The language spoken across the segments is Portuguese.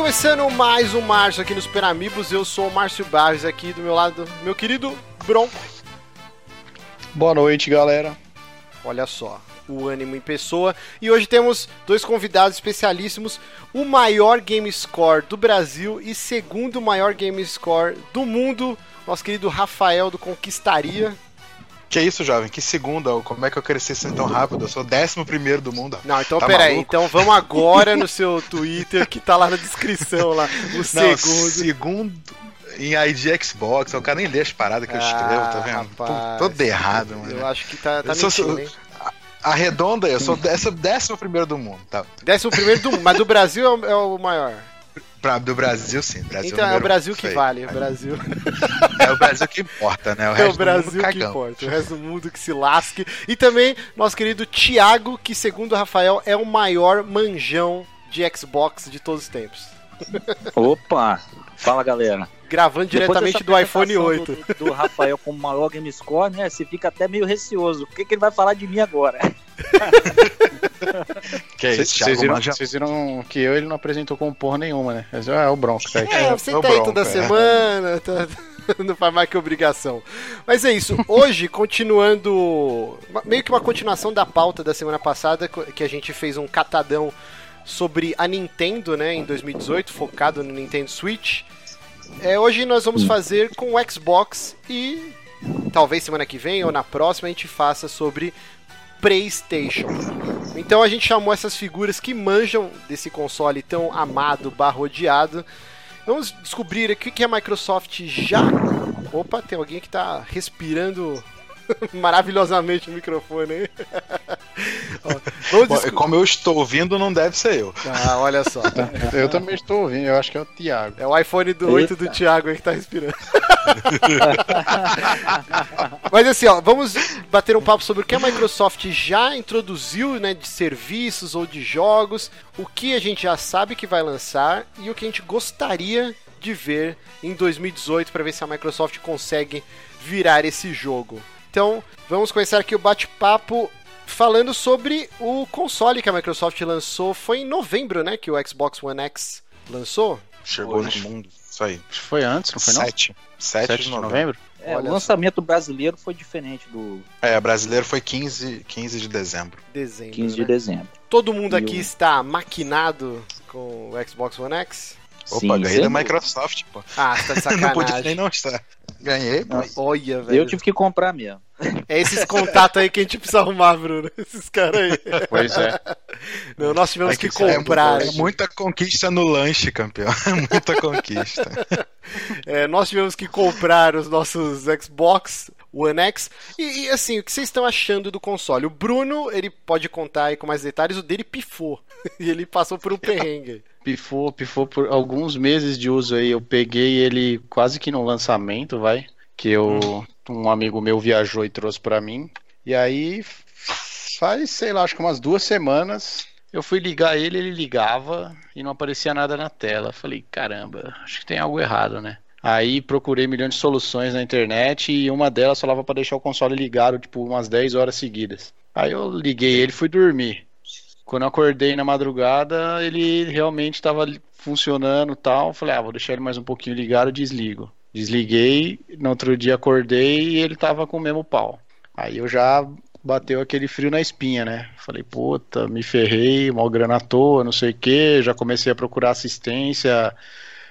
Começando mais um Márcio aqui nos Super Amigos. Eu sou o Márcio Barros aqui do meu lado, meu querido Bronco. Boa noite, galera. Olha só, o ânimo em pessoa. E hoje temos dois convidados especialíssimos: o maior game score do Brasil e segundo maior game score do mundo, nosso querido Rafael do Conquistaria. Que isso, jovem? Que segunda? Como é que eu cresci assim tão rápido? Eu sou o décimo primeiro do mundo. Não, então tá peraí. Então vamos agora no seu Twitter, que tá lá na descrição, lá. O Não, segundo. Segundo em ID Xbox, o cara nem lê as paradas que eu escrevo, tá vendo? Rapaz, Todo errado, mano. Eu acho que tá, tá mentindo, sou, Arredonda, eu sou décimo primeiro do mundo. Tá. Décimo primeiro do mundo, mas do Brasil é o, é o maior. Pra, do Brasil, sim. Brasil então é o Brasil que vale. O Brasil. É o Brasil que importa, né? O é o Brasil que importa. O resto do mundo que se lasque. E também nosso querido Thiago, que segundo o Rafael é o maior manjão de Xbox de todos os tempos. Opa! Fala galera. Gravando diretamente do iPhone 8. Do, do Rafael como maior game score, né? Você fica até meio receoso. O que, que ele vai falar de mim agora? que é isso, Vocês viram, viram, que eu ele não apresentou com porra nenhuma, né? Mas, é o Bronco, tá É, você é tá aí toda é. semana, tá, não faz mais que obrigação. Mas é isso, hoje, continuando, meio que uma continuação da pauta da semana passada, que a gente fez um catadão sobre a Nintendo, né, em 2018, focado no Nintendo Switch. É, hoje nós vamos fazer com o Xbox e talvez semana que vem ou na próxima a gente faça sobre PlayStation. Então a gente chamou essas figuras que manjam desse console tão amado, barro odiado. Vamos descobrir o que a Microsoft já. Opa, tem alguém que está respirando maravilhosamente o microfone aí. Bom, como eu estou ouvindo, não deve ser eu. Ah, olha só. eu também estou ouvindo, eu acho que é o Thiago. É o iPhone do 8 do Thiago aí que está respirando. Mas assim, ó, vamos bater um papo sobre o que a Microsoft já introduziu, né, de serviços ou de jogos, o que a gente já sabe que vai lançar e o que a gente gostaria de ver em 2018 para ver se a Microsoft consegue virar esse jogo. Então, vamos começar aqui o bate-papo falando sobre o console que a Microsoft lançou. Foi em novembro, né, que o Xbox One X lançou? Chegou Hoje. no mundo, isso aí. Foi antes, não foi não? 7. 7, de novembro. É, o lançamento só. brasileiro foi diferente do. É, brasileiro foi 15, 15 de dezembro. Dezembro. 15 né? de dezembro. Todo mundo e aqui eu... está maquinado com o Xbox One X? Opa, Sim, ganhei da Microsoft, pô. Ah, tá de sacanagem. não podia nem não estar. Ganhei, pô. Olha, velho. Eu tive que comprar mesmo. É esses contatos aí que a gente precisa arrumar, Bruno. Esses caras aí. Pois é. Não, nós tivemos é que, que, comprar. É, é, muita conquista no lanche, campeão. É muita conquista. É, nós tivemos que comprar os nossos Xbox One X. E, e, assim, o que vocês estão achando do console? O Bruno, ele pode contar aí com mais detalhes, o dele pifou. e ele passou por um perrengue. Pifou, pifou por alguns meses de uso aí. Eu peguei ele quase que no lançamento, vai. Que eu. Hum um amigo meu viajou e trouxe para mim. E aí faz, sei lá, acho que umas duas semanas eu fui ligar ele, ele ligava e não aparecia nada na tela. Falei, caramba, acho que tem algo errado, né? Aí procurei milhões de soluções na internet e uma delas falava para deixar o console ligado, tipo, umas 10 horas seguidas. Aí eu liguei ele e fui dormir. Quando eu acordei na madrugada, ele realmente estava funcionando tal. Falei, ah, vou deixar ele mais um pouquinho ligado desligo. Desliguei, no outro dia acordei e ele tava com o mesmo pau. Aí eu já bateu aquele frio na espinha, né? Falei, puta, me ferrei, mal grana à toa, não sei o que. Já comecei a procurar assistência,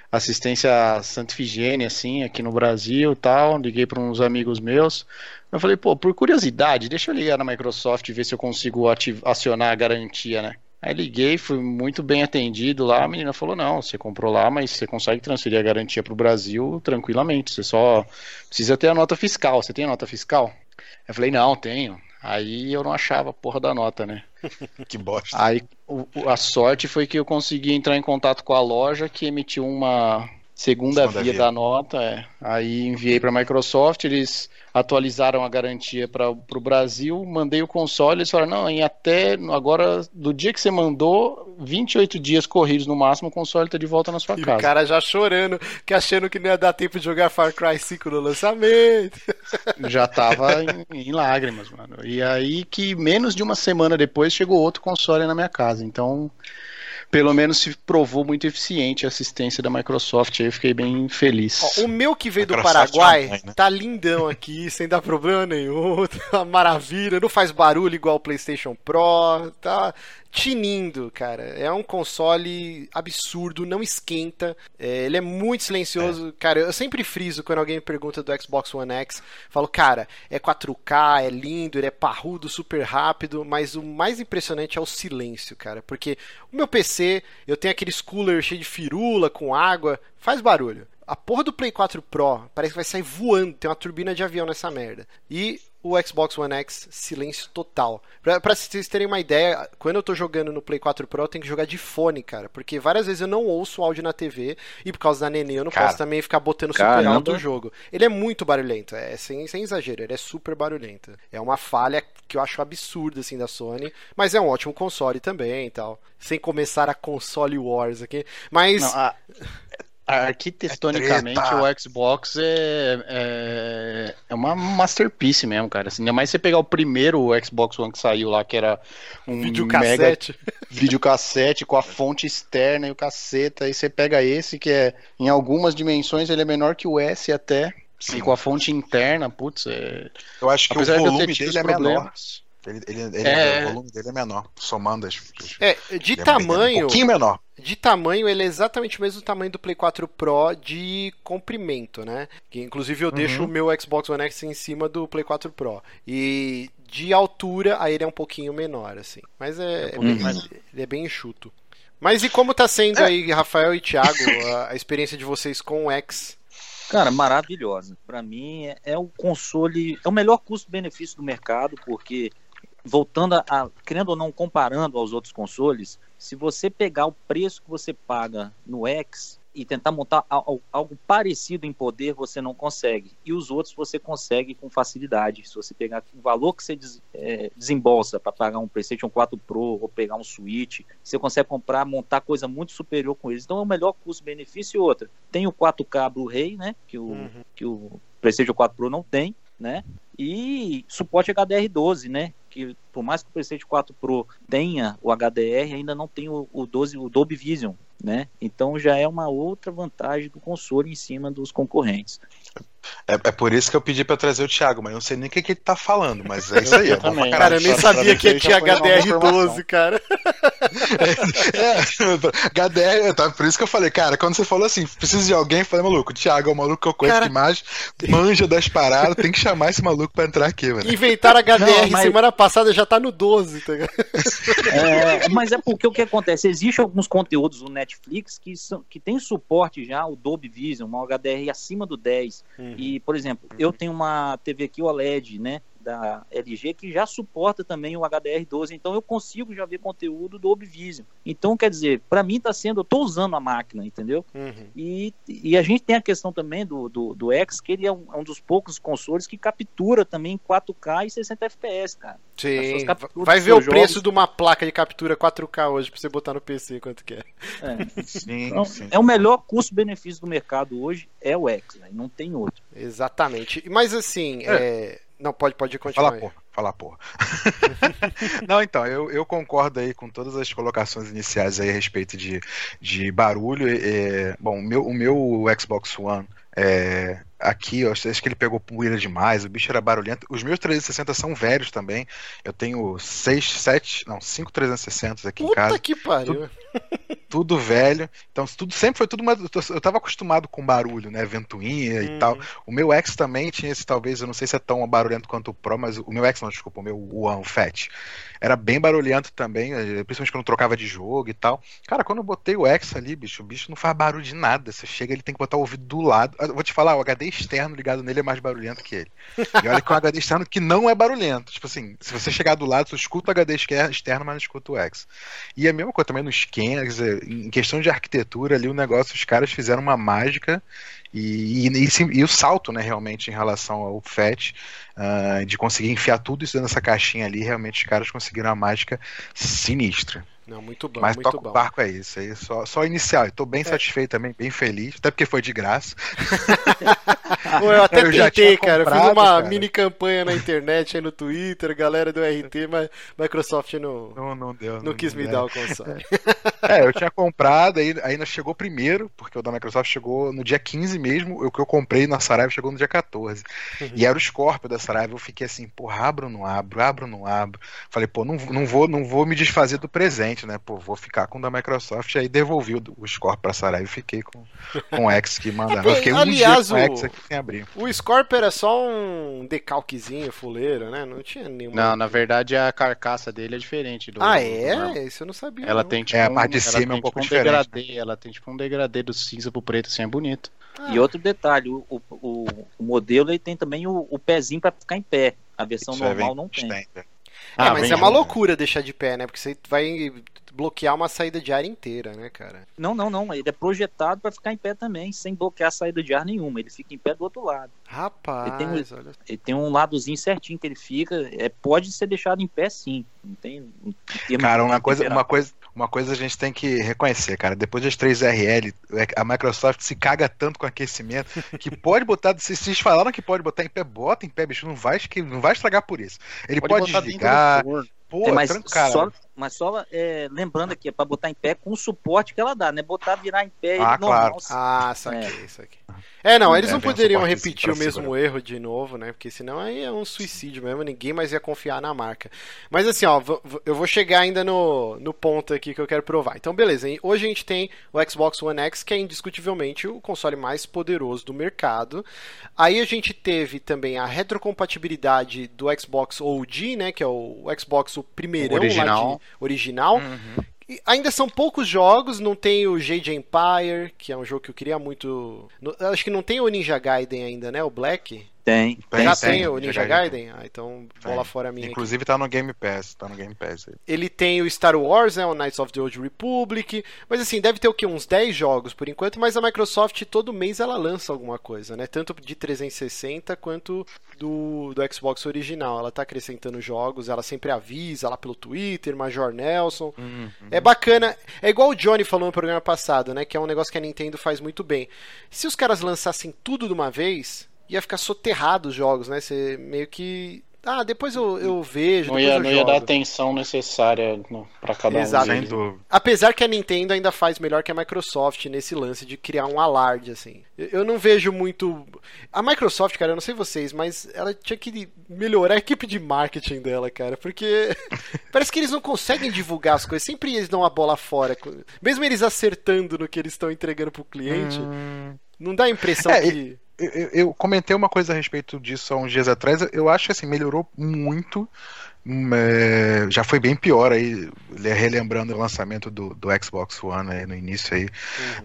assistência Santa Ifigênia, assim, aqui no Brasil tal. Liguei para uns amigos meus. Eu falei, pô, por curiosidade, deixa eu ligar na Microsoft e ver se eu consigo acionar a garantia, né? Aí liguei, fui muito bem atendido lá. A menina falou: não, você comprou lá, mas você consegue transferir a garantia para o Brasil tranquilamente. Você só precisa ter a nota fiscal. Você tem a nota fiscal? Eu falei: não, tenho. Aí eu não achava a porra da nota, né? que bosta. Aí o, a sorte foi que eu consegui entrar em contato com a loja que emitiu uma segunda, segunda via, via, da nota. É. Aí enviei para a Microsoft, eles atualizaram a garantia para o Brasil, mandei o console, eles falaram, não, em até agora, do dia que você mandou, 28 dias corridos no máximo, o console está de volta na sua e casa. o cara já chorando, que achando que não ia dar tempo de jogar Far Cry 5 no lançamento. Já tava em, em lágrimas, mano. E aí que menos de uma semana depois chegou outro console na minha casa, então pelo menos se provou muito eficiente a assistência da Microsoft. Aí eu fiquei bem feliz. Ó, o meu que veio do Paraguai mãe, né? tá lindão aqui, sem dar problema nenhum. Tá maravilha, não faz barulho igual o PlayStation Pro. Tá tinindo, cara. É um console absurdo, não esquenta. É, ele é muito silencioso. É. Cara, eu sempre friso quando alguém me pergunta do Xbox One X. Falo, cara, é 4K, é lindo, ele é parrudo, super rápido. Mas o mais impressionante é o silêncio, cara. Porque o meu PC, eu tenho aqueles cooler cheio de firula, com água, faz barulho. A porra do Play 4 Pro parece que vai sair voando, tem uma turbina de avião nessa merda. E o Xbox One X, silêncio total. Pra, pra vocês terem uma ideia, quando eu tô jogando no Play 4 Pro, eu tenho que jogar de fone, cara. Porque várias vezes eu não ouço o áudio na TV e por causa da neném eu não cara, posso também ficar botando super caramba. alto o jogo. Ele é muito barulhento, é sem, sem exagero, ele é super barulhento. É uma falha que eu acho absurda, assim, da Sony, mas é um ótimo console também e tal. Sem começar a console wars aqui. Mas... Não, a arquitetonicamente é o Xbox é, é, é, uma masterpiece mesmo, cara. Assim, ainda mais você pegar o primeiro Xbox One que saiu lá, que era um videocassete. mega videocassete com a fonte externa e o caceta. Aí você pega esse que é em algumas dimensões ele é menor que o S até. Sim. E com a fonte interna, putz, é... Eu acho que Apesar o volume dele é menor. Ele, ele, ele é... O volume dele é menor, somando as. É, de tamanho. É um pouquinho menor. De tamanho, ele é exatamente o mesmo tamanho do Play 4 Pro de comprimento, né? Que inclusive eu uhum. deixo o meu Xbox One X em cima do Play 4 Pro. E de altura, aí ele é um pouquinho menor, assim. Mas é, é, é bem, ele é bem enxuto. Mas e como tá sendo é. aí, Rafael e Thiago, a, a experiência de vocês com o X? Cara, maravilhosa. Para mim é, é o console, é o melhor custo-benefício do mercado, porque voltando a, a, querendo ou não comparando aos outros consoles, se você pegar o preço que você paga no X e tentar montar algo, algo parecido em poder, você não consegue. E os outros você consegue com facilidade. Se você pegar o valor que você des, é, desembolsa para pagar um PlayStation 4 Pro ou pegar um Switch, você consegue comprar, montar coisa muito superior com eles. Então é o melhor custo-benefício e outra. Tem o 4K Blu-ray, né? Que o, uhum. que o PlayStation 4 Pro não tem, né? E suporte HDR12, né? Que por mais que o PlayStation 4 Pro tenha o HDR, ainda não tem o, o 12, o Dolby Vision, né? Então já é uma outra vantagem do console em cima dos concorrentes. É, é, por isso que eu pedi pra trazer o Thiago, mas eu não sei nem o que, que ele tá falando, mas é isso aí. É também, cara, eu nem sabia que tinha HDR12, cara. É, HDR, tá, por isso que eu falei, cara, quando você falou assim, precisa de alguém, eu falei, maluco, o Thiago é o maluco que eu conheço cara... que mais manja das paradas, tem que chamar esse maluco pra entrar aqui, mano. Inventar HDR não, mas... semana passada já tá no 12, tá é, Mas é porque o que acontece, existem alguns conteúdos no Netflix que, são, que tem suporte já, o Dolby Vision, uma HDR acima do 10. Uhum. E, por exemplo, eu tenho uma TV aqui OLED, né? Da LG que já suporta também o HDR12, então eu consigo já ver conteúdo do Obvision. Então, quer dizer, para mim está sendo, eu estou usando a máquina, entendeu? Uhum. E, e a gente tem a questão também do, do, do X, que ele é um, é um dos poucos consoles que captura também 4K e 60 FPS, cara. Sim, vai ver o jogos... preço de uma placa de captura 4K hoje para você botar no PC quanto que é. É, sim, então, sim. é o melhor custo-benefício do mercado hoje, é o X, né? não tem outro. Exatamente. Mas assim, é. É não, pode, pode continuar. Fala porra, fala porra. não, então, eu, eu concordo aí com todas as colocações iniciais aí a respeito de, de barulho. É, bom, o meu, o meu Xbox One é, aqui, eu acho que ele pegou poeira demais, o bicho era barulhento. Os meus 360 são velhos também. Eu tenho 6, 7, não, 5 360 aqui Puta em casa. que pariu. Tudo, tudo, velho. Então, tudo sempre foi tudo mais. Eu tava acostumado com barulho, né? Ventoinha hum. e tal. O meu X também tinha esse, talvez, eu não sei se é tão barulhento quanto o Pro, mas o meu X, não, desculpa, o meu One, o Fat. Era bem barulhento também, eh, principalmente quando trocava de jogo e tal. Cara, quando eu botei o X ali, bicho, o bicho não faz barulho de nada. Você chega, ele tem que botar o ouvido do lado. Eu vou te falar, o HD externo ligado nele é mais barulhento que ele. E olha que é um HD externo que não é barulhento. Tipo assim, se você chegar do lado, você escuta o HD externo, mas não escuta o X. E a mesma coisa também no scan, dizer, em questão de arquitetura ali, o negócio, os caras fizeram uma mágica e, e, e, e, o salto, né, realmente, em relação ao FAT, uh, de conseguir enfiar tudo isso dentro dessa caixinha ali, realmente os caras conseguiram uma mágica sinistra. Não, muito bom, Mas muito toca bom. o barco é isso aí, só, só inicial. Eu tô bem satisfeito também, bem feliz, até porque foi de graça. Eu até Eu tentei, cara. Eu fiz comprado, uma cara. mini campanha na internet, aí no Twitter, galera do RT, mas Microsoft não, Não, não deu. não quis me é. dar o console. É, eu tinha comprado, aí ainda chegou primeiro, porque o da Microsoft chegou no dia 15 mesmo, o que eu comprei na Saraiva chegou no dia 14. E era o Scorpio da Saraiva, eu fiquei assim, porra, abro ou não abro, abro ou não abro. Falei, pô, não, não, vou, não vou me desfazer do presente, né? Pô, vou ficar com o da Microsoft, aí devolvi o, o Scorpio pra Saraiva e fiquei com, com o X que mandaram. Eu fiquei um Aliás, dia com o X aqui sem abrir. O Scorpio era só um decalquezinho, fuleiro, né? Não tinha nenhuma. Não, na verdade a carcaça dele é diferente do. Ah, do normal. é? Isso eu não sabia. Ela não. tem tipo É, a um, parte de cima é um pouco tipo, diferente, degradê, ela tem tipo um degradê do cinza pro preto, assim, é bonito. Ah, E outro detalhe, o, o, o- modelo ele tem também o, o pezinho para ficar em pé. A versão Isso aí normal vem não tem. Standard. É, Ah, mas é uma loucura deixar de pé, né? Porque você vai bloquear uma saída de ar inteira, né, cara? Não, não, não. Ele é projetado para ficar em pé também, sem bloquear a saída de ar nenhuma. Ele fica em pé do outro lado. Rapaz, Ele olha. Ele tem um ladozinho certinho que ele fica. É, pode ser deixado em pé sim. Não tem. Cara, uma coisa, uma, coisa, uma coisa a gente tem que reconhecer, cara. Depois das 3RL, a Microsoft se caga tanto com aquecimento que pode botar. Se vocês falaram que pode botar em pé, bota em pé, bicho. Não vai, não vai estragar por isso. Ele pode, dentro desligar. Pô, É, mas, tranco, cara. só, mas só é, lembrando aqui, é para botar em pé com o suporte que ela dá, não é botar virar em pé Ah, ele normal. claro. Ah, saquei, saquei. É, não, eles É, não vem um poderiam suportezinho repetir o mesmo segurar. erro de novo, né? Porque senão aí é um suicídio mesmo, ninguém mais ia confiar na marca. Mas assim, ó, eu vou chegar ainda no, no ponto aqui que eu quero provar. Então, beleza, hein? hoje a gente tem o Xbox One X, que é indiscutivelmente o console mais poderoso do mercado. Aí a gente teve também a retrocompatibilidade do Xbox OG, né? Que é o Xbox o primeirão lá Original. de original. Uhum. E ainda são poucos jogos, não tem o Jade Empire, que é um jogo que eu queria muito. acho que não tem o Ninja Gaiden ainda, né? O Black. Tem. Tem, Já tem, tem, o Ninja Gaiden. Gaiden? Ah, então Tem. bola fora minha. aqui. Inclusive tá no Game Pass. Tá no Game Pass aí. Ele tem o Star Wars, né? O Knights of the Old Republic. Mas assim, deve ter o quê? Uns 10 jogos por enquanto. Mas a Microsoft todo mês ela lança alguma coisa, né? Tanto de 360 quanto do, do Xbox original. Ela tá acrescentando jogos, ela sempre avisa lá pelo Twitter, Major Nelson. É bacana. É igual o Johnny falou no programa passado, né? Que é um negócio que a Nintendo faz muito bem. Se os caras lançassem tudo de uma vez, ia ficar soterrado os jogos, né? Você meio que. Ah, depois eu, eu vejo. Não ia, eu não ia jogo. dar a atenção necessária pra cada um. Exato. Deles. dúvida. Apesar que a Nintendo ainda faz melhor que a Microsoft nesse lance de criar um alarde, assim. Eu não vejo muito. A Microsoft, cara, eu não sei vocês, mas ela tinha que melhorar a equipe de marketing dela, cara, porque parece que eles não conseguem divulgar as coisas. Sempre eles dão a bola fora. Mesmo eles acertando no que eles estão entregando pro cliente, não dá a impressão É, que. Eu, eu- comentei uma coisa a respeito disso há uns dias atrás. Eu acho que assim, melhorou muito. Hum, é, já foi bem pior aí, le- relembrando o lançamento do, do Xbox One aí no início aí,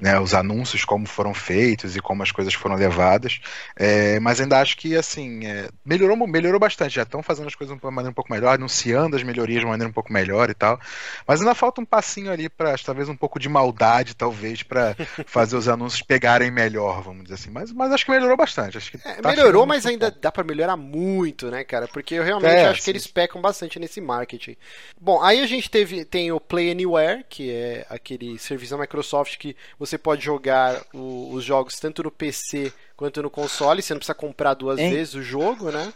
né, os anúncios, como foram feitos e como as coisas foram levadas. É, mas ainda acho que assim, é, melhorou, melhorou bastante. Já estão fazendo as coisas de uma maneira um pouco melhor, anunciando as melhorias de uma maneira um pouco melhor e tal. Mas ainda falta um passinho ali para talvez um pouco de maldade, talvez, para fazer os anúncios pegarem melhor, vamos dizer assim. Mas, mas acho que melhorou bastante. Acho que É, tá melhorou, mas ainda ponto. dá pra melhorar muito, né, cara? Porque eu realmente É, acho que eles pecam bastante nesse marketing. Bom, aí a gente teve tem o Play Anywhere, que é aquele serviço da Microsoft que você pode jogar o- os jogos tanto no PC quanto no console, você não precisa comprar duas Hein? vezes o jogo, né?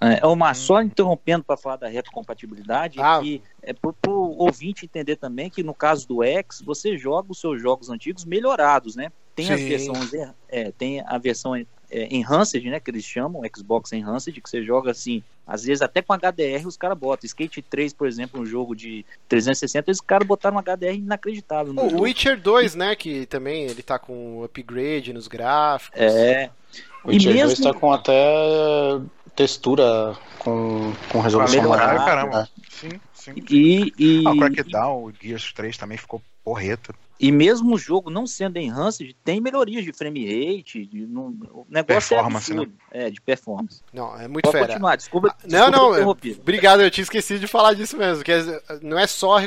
É, uma, só interrompendo para falar da retrocompatibilidade, Ah. que é para o ouvinte entender também que no caso do X, você joga os seus jogos antigos melhorados, né? Tem as Sim. versões, é, tem a versão é, Enhanced, né, que eles chamam, Xbox Enhanced, que você joga assim, às vezes até com HDR os caras botam. Skate 3, por exemplo, um jogo de 360, os caras botaram um HDR inacreditável. O jogo. Witcher 2, né, que também ele tá com upgrade nos gráficos. É. O E Witcher 2 mesmo- tá com até textura com, com resolução melhorar, maior. caramba. né? Sim, sim. E, e, Ah, o Crackdown, o Gears 3 também ficou Porreta. E mesmo o jogo não sendo enhanced, tem melhorias de frame rate, de, no, o negócio Performance, é absurdo. É, de performance. Não, é muito Pode fera. continuar, desculpa. Ah, Não, desculpa não, interrompido. obrigado, eu tinha esquecido de falar disso mesmo, que é- não é só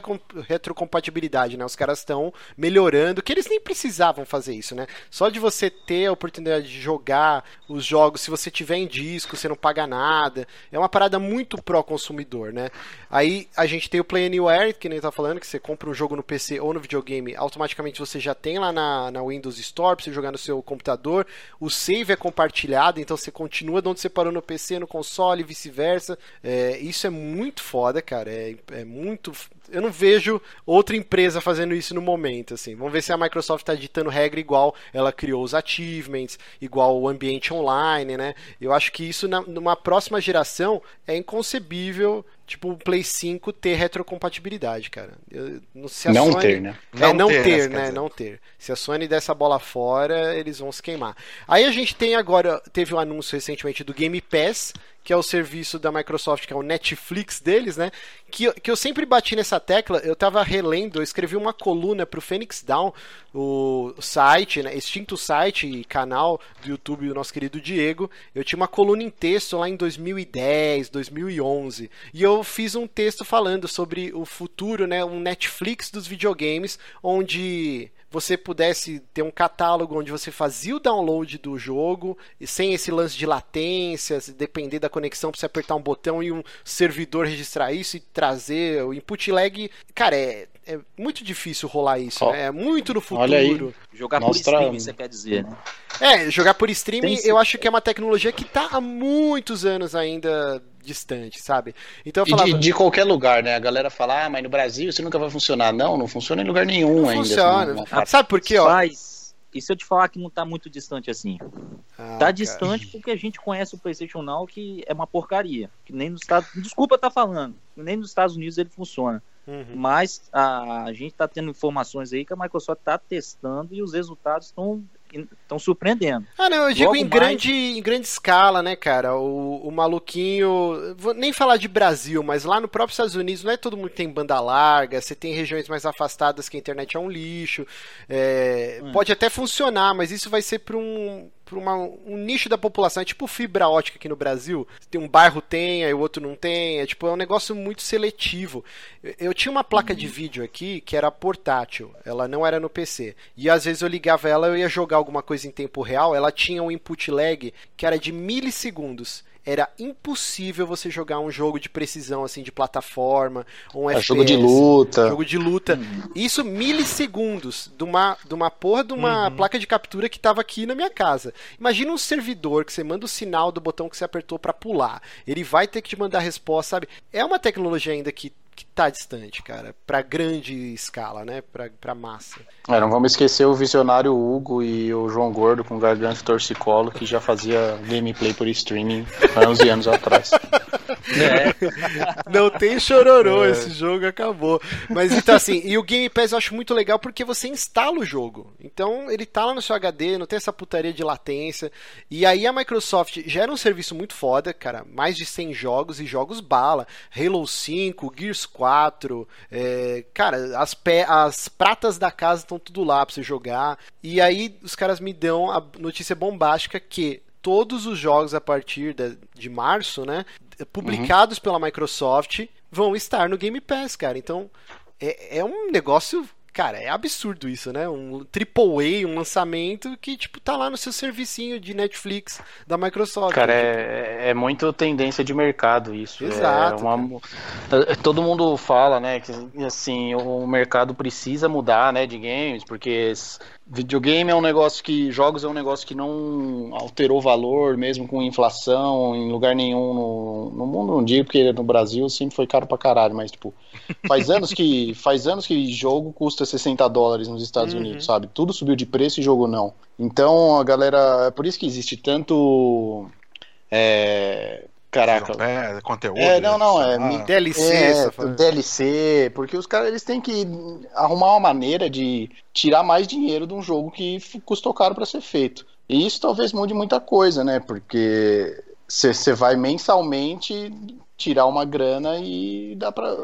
retrocompatibilidade, né? Os caras estão melhorando, que eles nem precisavam fazer isso, né? Só de você ter a oportunidade de jogar os jogos, se você tiver em disco, você não paga nada, é uma parada muito pró-consumidor, né? Aí a gente tem o Play Anywhere, que nem tá falando, que você compra um jogo no PC ou no videogame, automaticamente você já tem lá na, na Windows Store pra você jogar no seu computador, o save é compartilhado, então você continua de onde você parou no PC, no console e vice-versa. É, isso é muito foda, cara. É, é muito. Eu não vejo outra empresa fazendo isso no momento, assim. Vamos ver se a Microsoft está ditando regra igual ela criou os achievements, igual o ambiente online, né? Eu acho que isso na, numa próxima geração é inconcebível, tipo, o Play 5 ter retrocompatibilidade, cara. Eu, não, se a Não Sony- ter, né? é, não ter, quer né? dizer. Não ter. Se a Sony der essa bola fora, eles vão se queimar. Aí a gente tem agora, teve um anúncio recentemente do Game Pass, que é o serviço da Microsoft, que é o Netflix deles, né? Que, que eu sempre bati nessa tecla, eu tava relendo, eu escrevi uma coluna pro Phoenix Down, o site, né? Extinto site e canal do YouTube do nosso querido Diego. Eu tinha uma coluna em texto lá em 2010, 2011. E eu fiz um texto falando sobre o futuro, né? Um Netflix dos videogames, onde você pudesse ter um catálogo onde você fazia o download do jogo e sem esse lance de latência, se depender da conexão para você apertar um botão e um servidor registrar isso e trazer o input lag. Cara, é, é muito difícil rolar isso, Ó, né? É muito no futuro. olha aí. Jogar Mostra- por streaming, você quer dizer, né? É, jogar por streaming eu acho que é uma tecnologia que tá há muitos anos ainda distante, sabe? Então eu E falava, de, de qualquer lugar, né? A galera fala, ah, mas no Brasil isso nunca vai funcionar. Não, não funciona em lugar nenhum não ainda. funciona. assim, né? Sabe por quê, ó? Faz. E se eu te falar que não tá muito distante assim? Ah, tá cara. distante porque a gente conhece o PlayStation Now, que é uma porcaria. Que nem nos Estados Desculpa tá falando. Nem nos Estados Unidos ele funciona. Uhum. Mas a, a gente tá tendo informações aí que a Microsoft tá testando e os resultados estão estão surpreendendo. Ah, não, eu digo Logo em mais- grande, em grande escala, né, cara? O, o maluquinho. Vou nem falar de Brasil, mas lá no próprio Estados Unidos não é todo mundo que tem banda larga, você tem regiões mais afastadas que a internet é um lixo. é, Hum. Pode até funcionar, mas isso vai ser para um. Pra uma, um nicho da população, é tipo fibra ótica aqui no Brasil. Tem um bairro tem, aí o outro não tem. É tipo é um negócio muito seletivo. Eu, tinha uma placa de vídeo aqui que era portátil, ela não era no PC. E às vezes eu ligava ela, eu ia jogar alguma coisa em tempo real, ela tinha um input lag que era de milissegundos. Era impossível você jogar um jogo de precisão assim de plataforma, um É FPS, jogo de luta. jogo de luta. Isso milissegundos de uma, de uma porra de uma placa de captura que tava aqui na minha casa. Imagina um servidor que você manda o sinal do botão que você apertou para pular. Ele vai ter que te mandar a resposta, sabe? É uma tecnologia ainda que, que tá distante, cara, pra grande escala, né? Pra, pra massa. É, não vamos esquecer o visionário Hugo e o João Gordo com garganta e torcicolo, que já fazia gameplay por streaming há 11 anos atrás. É, Não tem chororô, esse jogo acabou. Mas então assim, e o Game Pass eu acho muito legal porque você instala o jogo. Então ele tá lá no seu HD, não tem essa putaria de latência. E aí a Microsoft gera um serviço muito foda, cara. Mais de 100 jogos e jogos bala. Halo 5, Gears 4. é, cara, as, pé, as pratas da casa estão tudo lá pra você jogar. E aí os caras me dão a notícia bombástica que todos os jogos a partir de, de março, né? Publicados pela Microsoft vão estar no Game Pass, cara. Então é, é um negócio. Cara, é absurdo isso, né? Um AAA, um lançamento que, tipo, tá lá no seu servicinho de Netflix da Microsoft. Cara, Tipo, é, é muito tendência de mercado isso. Exato, É uma- todo mundo fala, né, que assim, o mercado precisa mudar, né, de games, porque videogame é um negócio que, jogos é um negócio que não alterou valor, mesmo com inflação, em lugar nenhum no, no mundo, não digo, porque no Brasil sempre foi caro pra caralho, mas, tipo, faz anos que, faz anos que jogo custa 60 dólares nos Estados Uhum. Unidos, sabe? Tudo subiu de preço e jogo não. Então, a galera, é por isso que existe tanto é, caraca. É, conteúdo. É, não, não, é, ah, me- DLC, É, fa- DLC, porque os caras eles têm que arrumar uma maneira de tirar mais dinheiro de um jogo que custou caro para ser feito. E isso talvez mude muita coisa, né? Porque você vai mensalmente tirar uma grana e dá pra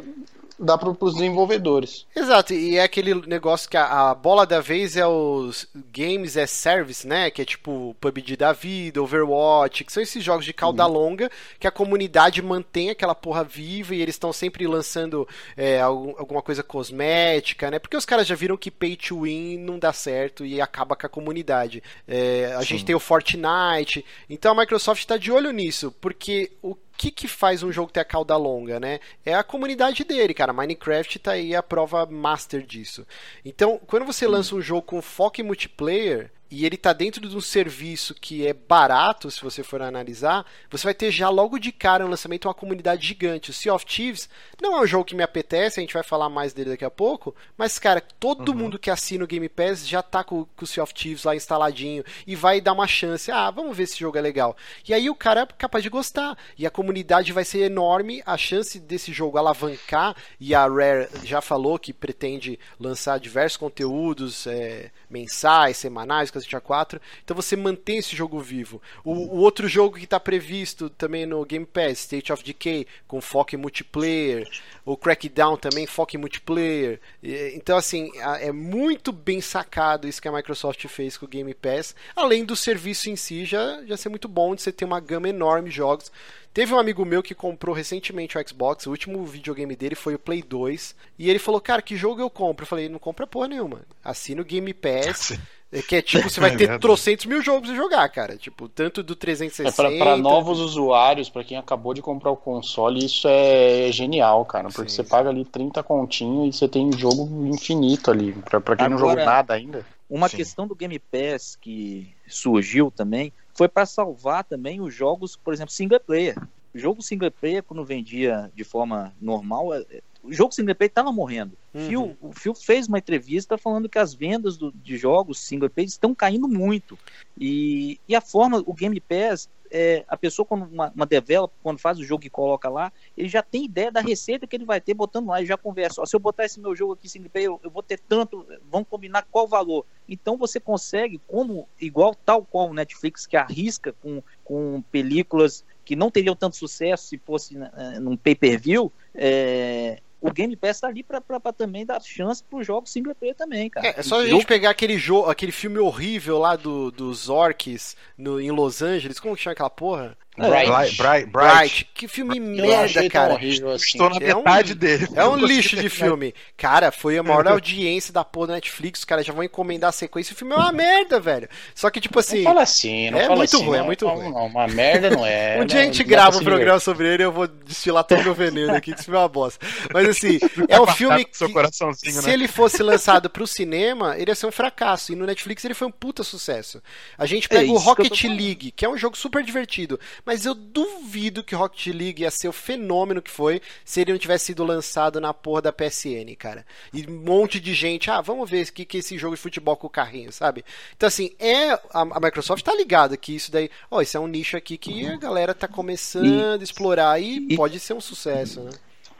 dá para os desenvolvedores. Exato, e é aquele negócio que a, a, bola da vez é os Games as Service, né? Que é tipo PUBG da vida, Overwatch, que são esses jogos de cauda uhum. longa que a comunidade mantém aquela porra viva e eles estão sempre lançando é, alguma coisa cosmética, né? Porque os caras já viram que pay to win não dá certo e acaba com a comunidade. É, a Sim. gente tem o Fortnite, então a Microsoft está de olho nisso, porque o que, que faz um jogo ter a cauda longa, né? É a comunidade dele, cara. Minecraft tá aí a prova master disso. Então, quando você lança um jogo com foco em multiplayer, e ele está dentro de um serviço que é barato, se você for analisar, você vai ter já logo de cara no lançamento uma comunidade gigante. O Sea of Thieves não é um jogo que me apetece, a gente vai falar mais dele daqui a pouco, mas, cara, todo uhum. mundo que assina o Game Pass já tá com, com, o Sea of Thieves lá instaladinho e vai dar uma chance. Ah, vamos ver se esse jogo é legal. E aí o cara é capaz de gostar. E a comunidade vai ser enorme, a chance desse jogo alavancar, e a Rare já falou que pretende lançar diversos conteúdos é, mensais, semanais, Resident 4. Então você mantém esse jogo vivo. O, o outro jogo que está previsto também no Game Pass, State of Decay, com foco em multiplayer. O Crackdown também, foco em multiplayer. Então, assim, é muito bem sacado isso que a Microsoft fez com o Game Pass. Além do serviço em si já, já ser muito bom, de você ter uma gama enorme de jogos. Teve um amigo meu que comprou recentemente o Xbox, o último videogame dele foi o Play 2, e ele falou, cara, que jogo eu compro? Eu falei, não compra porra nenhuma. Assina o Game Pass. É que é tipo, você vai é ter trocentos mil jogos a jogar, cara. Tipo, tanto do 360. É para novos usuários, para quem acabou de comprar o console, isso é genial, cara. Porque sim, você sim. paga ali 30 continho e você tem jogo infinito ali. Pra, quem Agora, não jogou nada ainda. Uma sim. questão do Game Pass que surgiu também foi para salvar também os jogos, por exemplo, single player. O jogo single player, quando vendia de forma normal, é, o jogo single player estava morrendo. Uhum. Phil, o Phil fez uma entrevista falando que as vendas do, de jogos single player estão caindo muito. E, e a forma, o Game Pass, é, a pessoa, quando uma, uma developer, quando faz o jogo e coloca lá, ele já tem ideia da receita que ele vai ter botando lá e já conversa. Ó, se eu botar esse meu jogo aqui single player, eu, eu vou ter tanto, vamos combinar qual valor. Então você consegue, como igual tal qual o Netflix que arrisca com, com películas que não teriam tanto sucesso se fosse uh, num pay-per-view, é, o Game Pass tá ali pra também dar chance pro jogo single player também, cara. É, é só a gente pegar aquele jogo, aquele filme horrível lá do, dos orcs no, em Los Angeles, como que chama aquela porra? Bright. Bright, Bright. Que filme eu merda, cara. Assim. Estou na é metade um, dele. É um lixo de filme. Cara, foi a maior audiência da porra da Netflix. Os caras já vão encomendar a sequência. O filme é uma merda, velho. Só que, tipo assim. Não fala assim, não É fala muito assim, ruim, não, é muito não, ruim. Não, uma merda não é. um dia a gente grava um programa sobre ele eu vou destilar todo o meu veneno aqui, que esse filme é uma bosta. Mas assim, é um filme que. Se né? ele fosse lançado pro cinema, ele ia ser um fracasso. E no Netflix ele foi um puta sucesso. A gente pega é o Rocket League, que é um jogo super divertido. Mas eu duvido que Rocket League ia ser o fenômeno que foi se ele não tivesse sido lançado na porra da PSN, cara. E um monte de gente, ah, vamos ver o que, que é esse jogo de futebol com o carrinho, sabe? Então, assim, é a, a Microsoft tá ligada que isso daí, ó, oh, isso é um nicho aqui que a galera tá começando a explorar e, e pode ser um sucesso, né?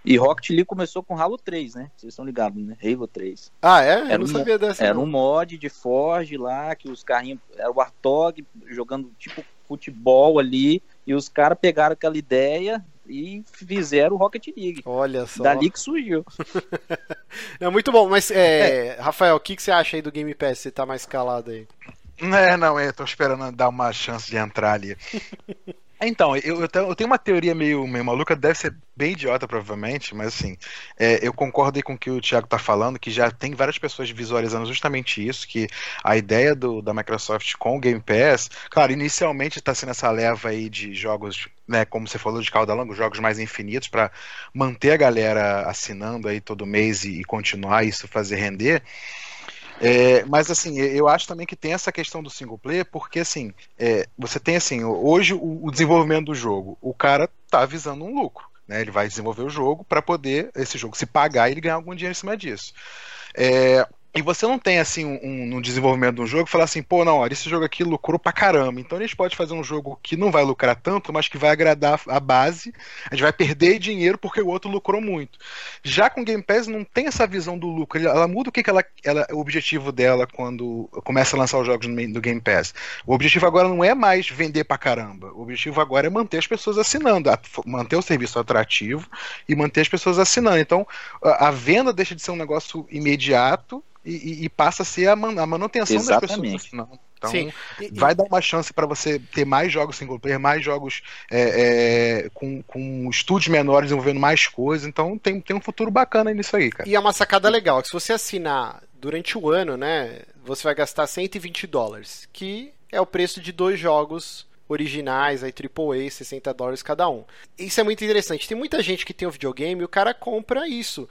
E Rocket League começou com Halo 3, né? Vocês estão ligados, né? Halo 3. Ah, é? Era Eu não um, sabia dessa. Era não. um mod de Forge lá, que os carrinhos. Era o Artog jogando tipo futebol ali. E os caras pegaram aquela ideia e fizeram o Rocket League. Olha só. Dali que surgiu. é muito bom, mas é, Rafael, o que, que você acha aí do Game Pass? Você tá mais calado aí? É, não, eu tô esperando dar uma chance de entrar ali. Então, eu, eu, tenho uma teoria meio, meio maluca, deve ser bem idiota, provavelmente, mas assim, é, eu concordo com o que o Thiago tá falando, que já tem várias pessoas visualizando justamente isso, que a ideia do, da Microsoft com o Game Pass, claro, inicialmente está sendo essa leva aí de jogos, né, como você falou, de cauda longa, jogos mais infinitos, para manter a galera assinando aí todo mês e, e continuar isso fazer render. É, mas assim, eu acho também que tem essa questão do single player, porque assim, é, você tem assim, hoje o, o, desenvolvimento do jogo, o cara tá visando um lucro. Né? Ele vai desenvolver o jogo para poder esse jogo se pagar e ele ganhar algum dinheiro em cima disso. É, e você não tem, assim, um, um, desenvolvimento de um jogo, falar assim, pô, não, olha, esse jogo aqui lucrou pra caramba. Então a gente pode fazer um jogo que não vai lucrar tanto, mas que vai agradar a base. A gente vai perder dinheiro porque o outro lucrou muito. Já com o Game Pass não tem essa visão do lucro. Ela muda o que, que ela, ela, o objetivo dela quando começa a lançar os jogos no, do Game Pass. O objetivo agora não é mais vender pra caramba. O objetivo agora é manter as pessoas assinando, manter o serviço atrativo e manter as pessoas assinando. Então a, a venda deixa de ser um negócio imediato e, e, passa a ser a, man, a manutenção Exatamente. das pessoas. Então, Sim. vai dar uma chance para você ter mais jogos single player, mais jogos é, é, com, com estúdios menores desenvolvendo mais coisas. Então, tem, tem um futuro bacana nisso aí, cara. E é uma sacada legal, que se você assinar durante o ano, né, você vai gastar 120 dólares, que é o preço de dois jogos originais, aí AAA, 60 dólares cada um. Isso é muito interessante. Tem muita gente que tem um videogame e o cara compra isso.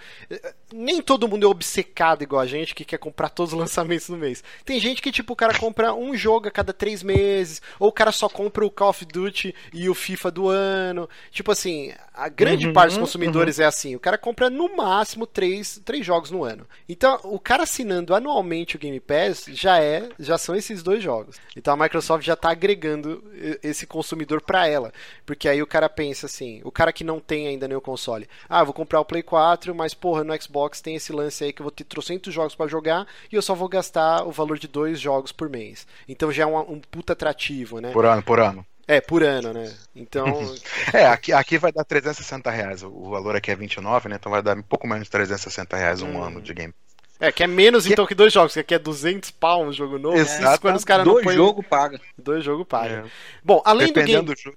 Nem todo mundo é obcecado igual a gente que quer comprar todos os lançamentos no mês. Tem gente que, tipo, o cara compra um jogo a cada três meses, ou o cara só compra o Call of Duty e o FIFA do ano. Tipo assim, a grande uhum, parte dos consumidores uhum. é assim. O cara compra no máximo três, três jogos no ano. Então, o cara assinando anualmente o Game Pass já é, já são esses dois jogos. Então a Microsoft já está agregando esse consumidor para ela. Porque aí o cara pensa assim, o cara que não tem ainda nenhum console, ah, vou comprar o Play 4, mas porra, no Xbox tem esse lance aí que eu vou ter trocentos jogos para jogar e eu só vou gastar o valor de dois jogos por mês. Então já é um, um puta atrativo, né? Por ano, por ano. É, por ano, né? Então. é, aqui, aqui vai dar 360 reais. O valor aqui é 29, né? Então vai dar um pouco menos de 360 reais um hum. ano de game. É, que é menos que... então que dois jogos, que aqui é 200 pau um jogo novo. Exato. Isso quando os caras não põem. jogo paga. Dois jogos paga. É. Bom, além Dependendo do game. Do jogo,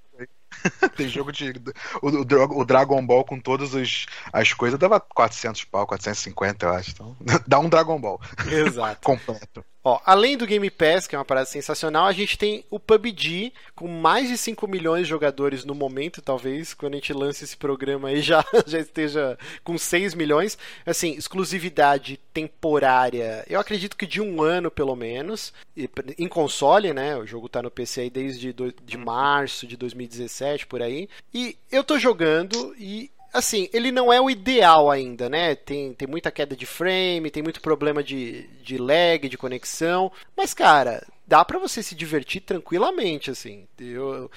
Tem jogo de. O, o, o, Dragon Ball com todas as coisas dava 400 pau, 450, eu acho. Então, dá um Dragon Ball. Exato. Completo. Ó, além do Game Pass, que é uma parada sensacional, a gente tem o PUBG, com mais de 5 milhões de jogadores no momento, talvez, quando a gente lance esse programa aí já, já esteja com 6 milhões. Assim, exclusividade temporária, eu acredito que de um ano pelo menos, em console, né? O jogo tá no PC aí desde do, de março de 2017, por aí. E eu tô jogando e assim, ele não é o ideal ainda, né? Tem, tem muita queda de frame, tem muito problema de, de lag, de conexão. Mas, cara, dá para você se divertir tranquilamente, assim. Eu,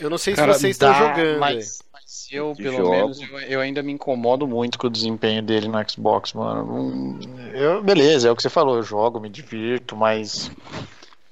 eu não sei se cara, vocês dá, estão jogando. Mas, mas eu, pelo jogo. menos, eu, eu, ainda me incomodo muito com o desempenho dele no Xbox, mano. Eu, beleza, é o que você falou, eu jogo, me divirto, mas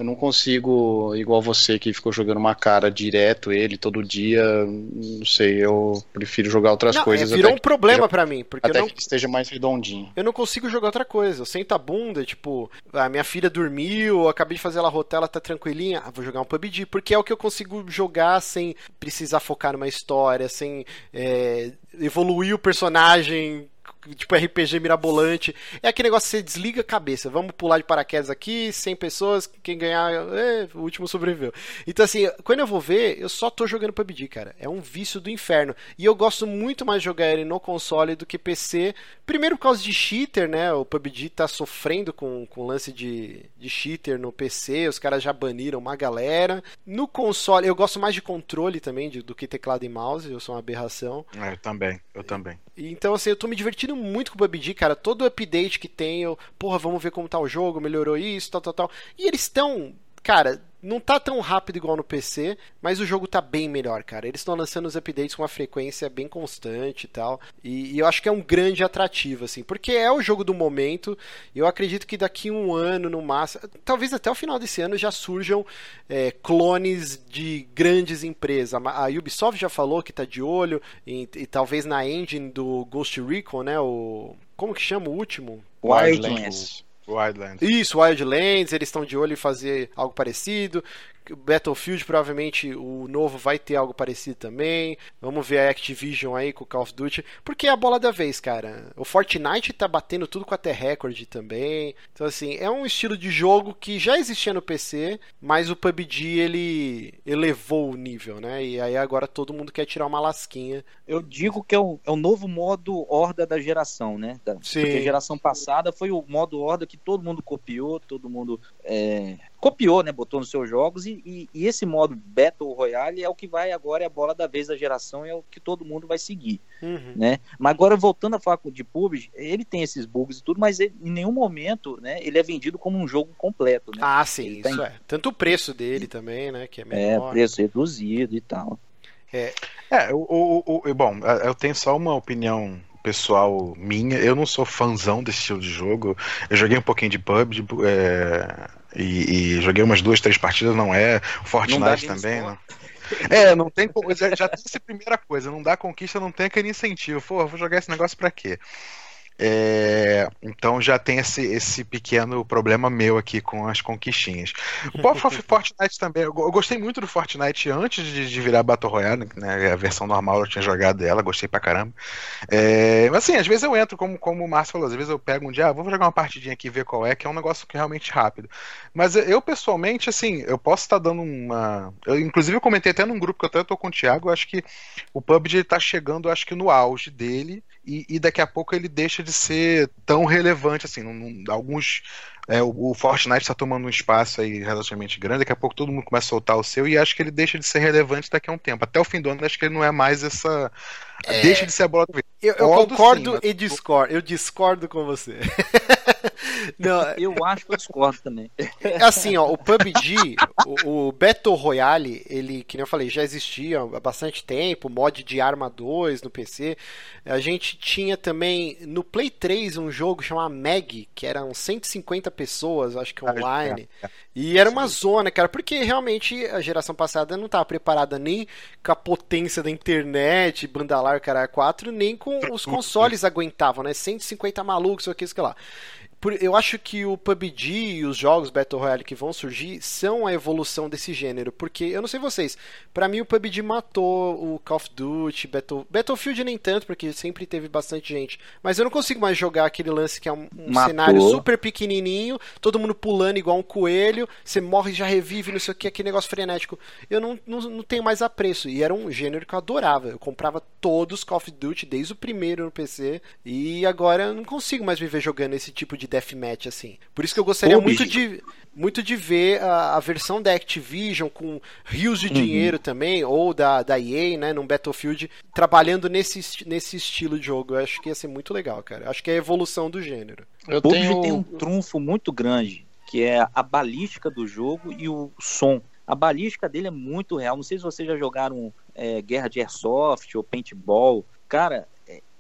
eu não consigo, igual você que ficou jogando uma cara direto ele todo dia. Não sei, eu prefiro jogar outras não, coisas. É, virou um problema para mim, porque até não, que esteja mais redondinho. Eu não consigo jogar outra coisa. Eu sento a bunda, tipo, a minha filha dormiu, eu acabei de fazer ela rotar, ela tá tranquilinha. Ah, vou jogar um PUBG, porque é o que eu consigo jogar sem precisar focar numa história, sem é, evoluir o personagem tipo RPG mirabolante. É aquele negócio que você desliga a cabeça. Vamos pular de paraquedas aqui, 100 pessoas, quem ganhar, é, o último sobreviveu. Então, assim, quando eu vou ver, eu só tô jogando PUBG, cara. É um vício do inferno. E eu gosto muito mais de jogar ele no console do que PC. Primeiro por causa de cheater, né? O PUBG tá sofrendo com, com lance de, de cheater no PC. Os caras já baniram uma galera. No console, eu gosto mais de controle também de, do que teclado e mouse. Eu sou uma aberração. É, eu também, eu também. Então, assim, eu tô me divertindo muito com o PUBG, cara. Todo update que tem, eu, porra, vamos ver como tá o jogo, melhorou isso, tal, tal, tal. E eles estão, cara, não tá tão rápido igual no PC, mas o jogo tá bem melhor, cara. Eles estão lançando os updates com uma frequência bem constante e tal. E, e, eu acho que é um grande atrativo, assim, porque é o jogo do momento. E eu acredito que daqui um ano, no máximo, talvez até o final desse ano, já surjam é, clones de grandes empresas. A Ubisoft já falou que tá de olho, e, e talvez na engine do Ghost Recon, né? O. Como que chama o último? Wildlands. Wildlands. Isso, Wildlands, eles estão de olho em fazer algo parecido. Battlefield provavelmente o novo vai ter algo parecido também. Vamos ver a Activision aí com o Call of Duty, porque é a bola da vez, cara. O Fortnite tá batendo tudo com até recorde também. Então assim, é um estilo de jogo que já existia no PC, mas o PUBG ele elevou o nível, né? E aí agora todo mundo quer tirar uma lasquinha. Eu digo que é o, é o novo modo horda da geração, né? Da, Sim. Porque a geração passada foi o modo horda que todo mundo copiou, todo mundo é, copiou, né? Botou nos seus jogos e, e, e, esse modo Battle Royale é o que vai agora, é a bola da vez da geração, é o que todo mundo vai seguir, uhum. né? Mas agora, voltando a falar de PUBG, ele tem esses bugs e tudo, mas ele, em nenhum momento, né? Ele é vendido como um jogo completo, né? Ah, sim, ele isso tá em... é. Tanto o preço dele também, né? Que é, menor. é preço reduzido e tal. É, é o, o, o, bom, eu tenho só uma opinião pessoal minha. Eu não sou fãzão desse estilo de jogo. Eu joguei um pouquinho de PUBG é, e, e, joguei umas duas, três partidas, não é. Fortnite também, não. É, não tem. Já, já tem essa primeira coisa, não dá conquista, não tem aquele incentivo. Pô, vou jogar esse negócio pra quê? É, então já tem esse, esse pequeno problema meu aqui com as conquistinhas. O próprio Fortnite também, eu gostei muito do Fortnite antes de, de, virar Battle Royale, né, a versão normal eu tinha jogado ela, gostei pra caramba. É, mas assim, às vezes eu entro, como, como o Márcio falou, às vezes eu pego um dia, ah, vou jogar uma partidinha aqui e ver qual é, que é um negócio que é realmente rápido. Mas eu pessoalmente, assim, eu posso estar dando uma. Eu, inclusive eu comentei até num grupo que eu até tô com o Thiago, eu acho que o PUBG tá chegando, acho que no auge dele e, e, daqui a pouco ele deixa de ser tão relevante assim. Alguns é, o, o, Fortnite está tomando um espaço aí relativamente grande, daqui a pouco todo mundo começa a soltar o seu e acho que ele deixa de ser relevante daqui a um tempo. Até o fim do ano, acho que ele não é mais essa. É... Deixa de ser a bola do vento. Eu, eu concordo sim, e discordo. Eu discordo com você. não, eu acho que eu discordo também. Assim, ó, o PUBG, o, o, Battle Royale, ele, que nem eu falei, já existia há bastante tempo, mod de arma 2 no PC. A gente tinha também no Play 3 um jogo chamado Mag, que eram 150 pessoas, acho que online. É, é. E era uma zona, cara, porque realmente a geração passada não estava preparada nem com a potência da internet, banda larga, cara, 4, nem com os consoles aguentavam, né? 150 malucos, o que isso que lá eu acho que o PUBG e os jogos Battle Royale que vão surgir são a evolução desse gênero, porque eu não sei vocês, para mim o PUBG matou o Call of Duty, Battle... Battlefield nem tanto, porque sempre teve bastante gente, mas eu não consigo mais jogar aquele lance que é um, um cenário super pequenininho, todo mundo pulando igual um coelho, você morre e já revive, não sei o que, aquele negócio frenético. Eu não, não, não tenho mais apreço, e era um gênero que eu adorava, eu comprava todos os Call of Duty, desde o primeiro no PC, e agora eu não consigo mais me ver jogando esse tipo de deathmatch, assim. Por isso que eu gostaria Pô, muito de, muito de ver a, a, versão da Activision com rios de uhum. dinheiro também, ou da, da EA, né, num Battlefield, trabalhando nesse, nesse estilo de jogo. Eu acho que ia ser muito legal, cara. Acho que é a evolução do gênero. Eu tenho... tem um trunfo muito grande, que é a balística do jogo e o som. A balística dele é muito real. Não sei se vocês já jogaram é, Guerra de Airsoft ou Paintball. Cara,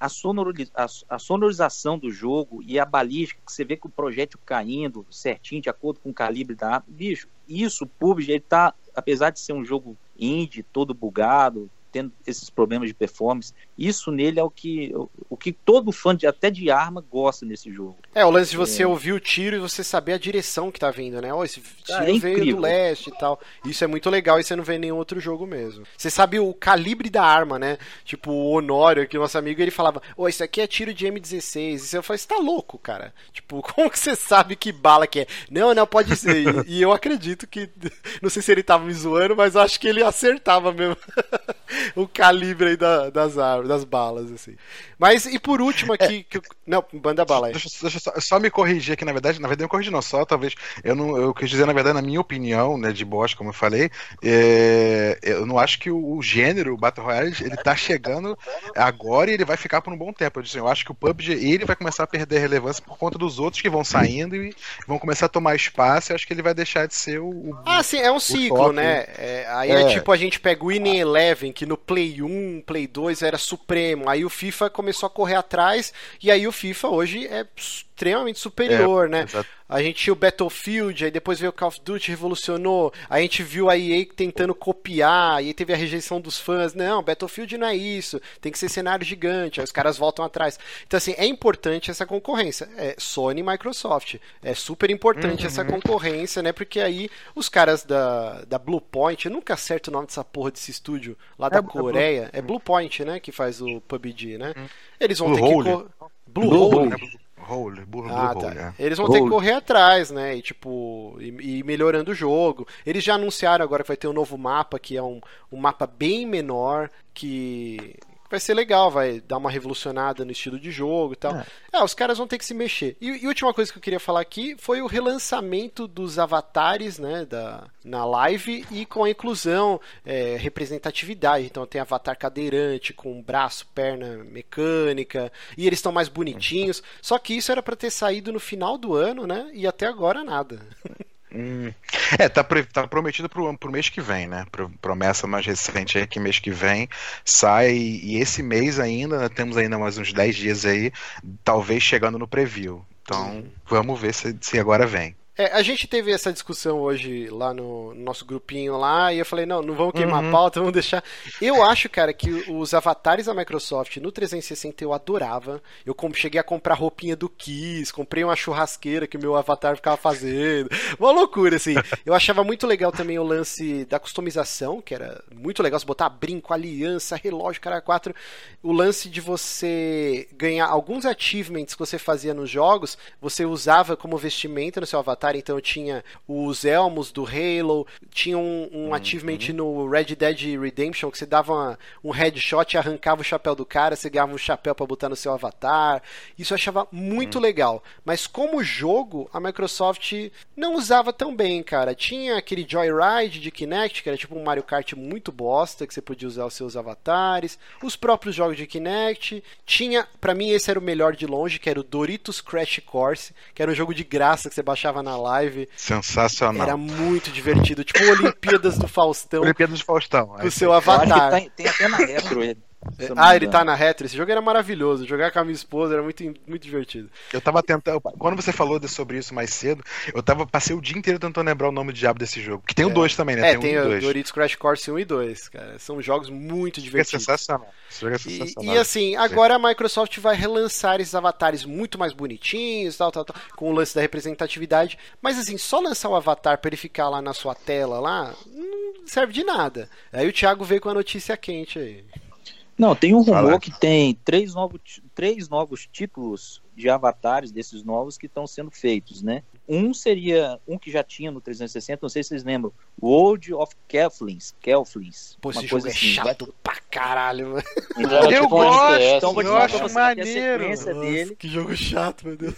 a, a, a, sonorização do jogo e a balística, que você vê que o projétil caindo certinho, de acordo com o calibre da arma. Bicho, isso, o PUBG, ele tá, apesar de ser um jogo indie, todo bugado, tendo esses problemas de performance. Isso nele é o que, o que todo fã de, até de arma gosta nesse jogo. É, o lance de você é. ouvir o tiro e você saber a direção que tá vindo, né? Oh, esse tiro é veio do leste e tal. Isso é muito legal e você não vê em nenhum outro jogo mesmo. Você sabe o calibre da arma, né? Tipo, o Honório, que nosso amigo, ele falava, ô, oh, isso aqui é tiro de M16. E eu falei, você tá louco, cara? Tipo, como que você sabe que bala que é? Não, não, pode ser. e, eu acredito que, não sei se ele tava me zoando, mas acho que ele acertava mesmo. o calibre aí da, das árvores, das balas, assim. Mas, e por último aqui. É, que. Não, manda bala aí. Deixa, deixa só, só, me corrigir aqui, na verdade. Na verdade, eu corrigi não, só talvez. Eu não eu quis dizer, na verdade, na minha opinião, né, de Bosch, como eu falei, é, eu não acho que o, o, gênero, o Battle Royale, ele tá chegando agora e ele vai ficar por um bom tempo. Eu, disse, eu acho que o PUBG ele vai começar a perder relevância por conta dos outros que vão saindo e vão começar a tomar espaço. Eu acho que ele vai deixar de ser o. o ah, sim, é um ciclo, top, né? É, aí é. é. tipo a gente pega o Winning Eleven, que no Play 1, Play 2 era supremo. Aí o FIFA começou a correr atrás e aí o FIFA hoje é extremamente superior, é, né? Exato. A gente tinha o Battlefield, aí depois veio o Call of Duty, revolucionou. A gente viu a EA tentando copiar, e aí teve a rejeição dos fãs. Não, Battlefield não é isso, tem que ser cenário gigante. Aí os caras voltam atrás. Então, assim, é importante essa concorrência. É Sony e Microsoft. É super importante uhum. essa concorrência, né? Porque aí os caras da, da Bluepoint, eu nunca acerto o nome dessa porra desse estúdio lá da é, Coreia. É, Blue... Point, né? Que faz o PUBG, né? Uhum. Eles vão Blue ter Hole. que. Blue, Blue Hole. Hole. Hole, burro, ah, tá. é. Eles vão ter que correr atrás, né? E tipo, e, e, melhorando o jogo. Eles já anunciaram agora que vai ter um novo mapa, que é um, um mapa bem menor, que vai ser legal, vai dar uma revolucionada no estilo de jogo e tal. É, é os caras vão ter que se mexer. E, e última coisa que eu queria falar aqui foi o relançamento dos avatares, né, da, na live e com a inclusão, é, representatividade. Então tem avatar cadeirante com braço, perna mecânica e eles estão mais bonitinhos. Só que isso era para ter saído no final do ano, né? E até agora nada. Hum. É, tá, tá prometido pro, pro mês que vem, né? Promessa mais recente é que mês que vem sai, e esse mês ainda, né, temos ainda mais uns 10 dias aí, talvez chegando no preview. Então, vamos ver se, se agora vem. É, a gente teve essa discussão hoje lá no, nosso grupinho lá, e eu falei, não, não vamos queimar uhum. a pauta, vamos deixar. Eu acho, cara, que os avatares da Microsoft no 360 eu adorava. Eu cheguei a comprar roupinha do Kiss, comprei uma churrasqueira que o meu avatar ficava fazendo. Uma loucura, assim. Eu achava muito legal também o lance da customização, que era muito legal, você botar brinco, aliança, relógio, cara, quatro. O lance de você ganhar alguns achievements que você fazia nos jogos, você usava como vestimenta no seu avatar Avatar, então tinha os elmos do Halo, tinha um, um uhum. achievement no Red Dead Redemption que você dava uma, um headshot e arrancava o chapéu do cara, você ganhava um chapéu para botar no seu avatar. Isso eu achava muito uhum. legal. Mas como jogo, a Microsoft não usava tão bem, cara. Tinha aquele Joyride de Kinect, que era tipo um Mario Kart muito bosta, que você podia usar os seus avatares. Os próprios jogos de Kinect. Tinha, para mim, esse era o melhor de longe, que era o Doritos Crash Course, que era um jogo de graça que você baixava na na live. Sensacional. Era muito divertido. Tipo Olimpíadas do Faustão. Olimpíadas do Faustão. Do seu avatar. Tá, tem até na retro ele. Ah, ele tá na retro. Esse jogo era maravilhoso. Jogar com a minha esposa era muito, muito divertido. Eu tava tentando. Quando você falou de, sobre isso mais cedo, eu tava passei o dia inteiro tentando lembrar o nome do diabo desse jogo. Que tem o 2 também, né? É, tem, tem o Doritos Crash Course 1 e 2, cara. São jogos muito divertidos. É sensacional. É sensacional. E, e, assim, agora a Microsoft vai relançar esses avatares muito mais bonitinhos, tal, tal, tal, com o lance da representatividade. Mas assim, só lançar o avatar pra ele ficar lá na sua tela lá, não serve de nada. Aí o Thiago veio com a notícia quente aí. Não, tem um rumor que tem três novos, três novos títulos de avatares desses novos que estão sendo feitos, né? Um seria um que já tinha no 360, não sei se vocês lembram, World of Kelflins. Kelflins Pô, esse jogo é assim, chato vai... pra caralho, mano. Então, eu tipo, gosto, então vou te eu acho maneiro. Nossa, dele. Que jogo chato, meu Deus.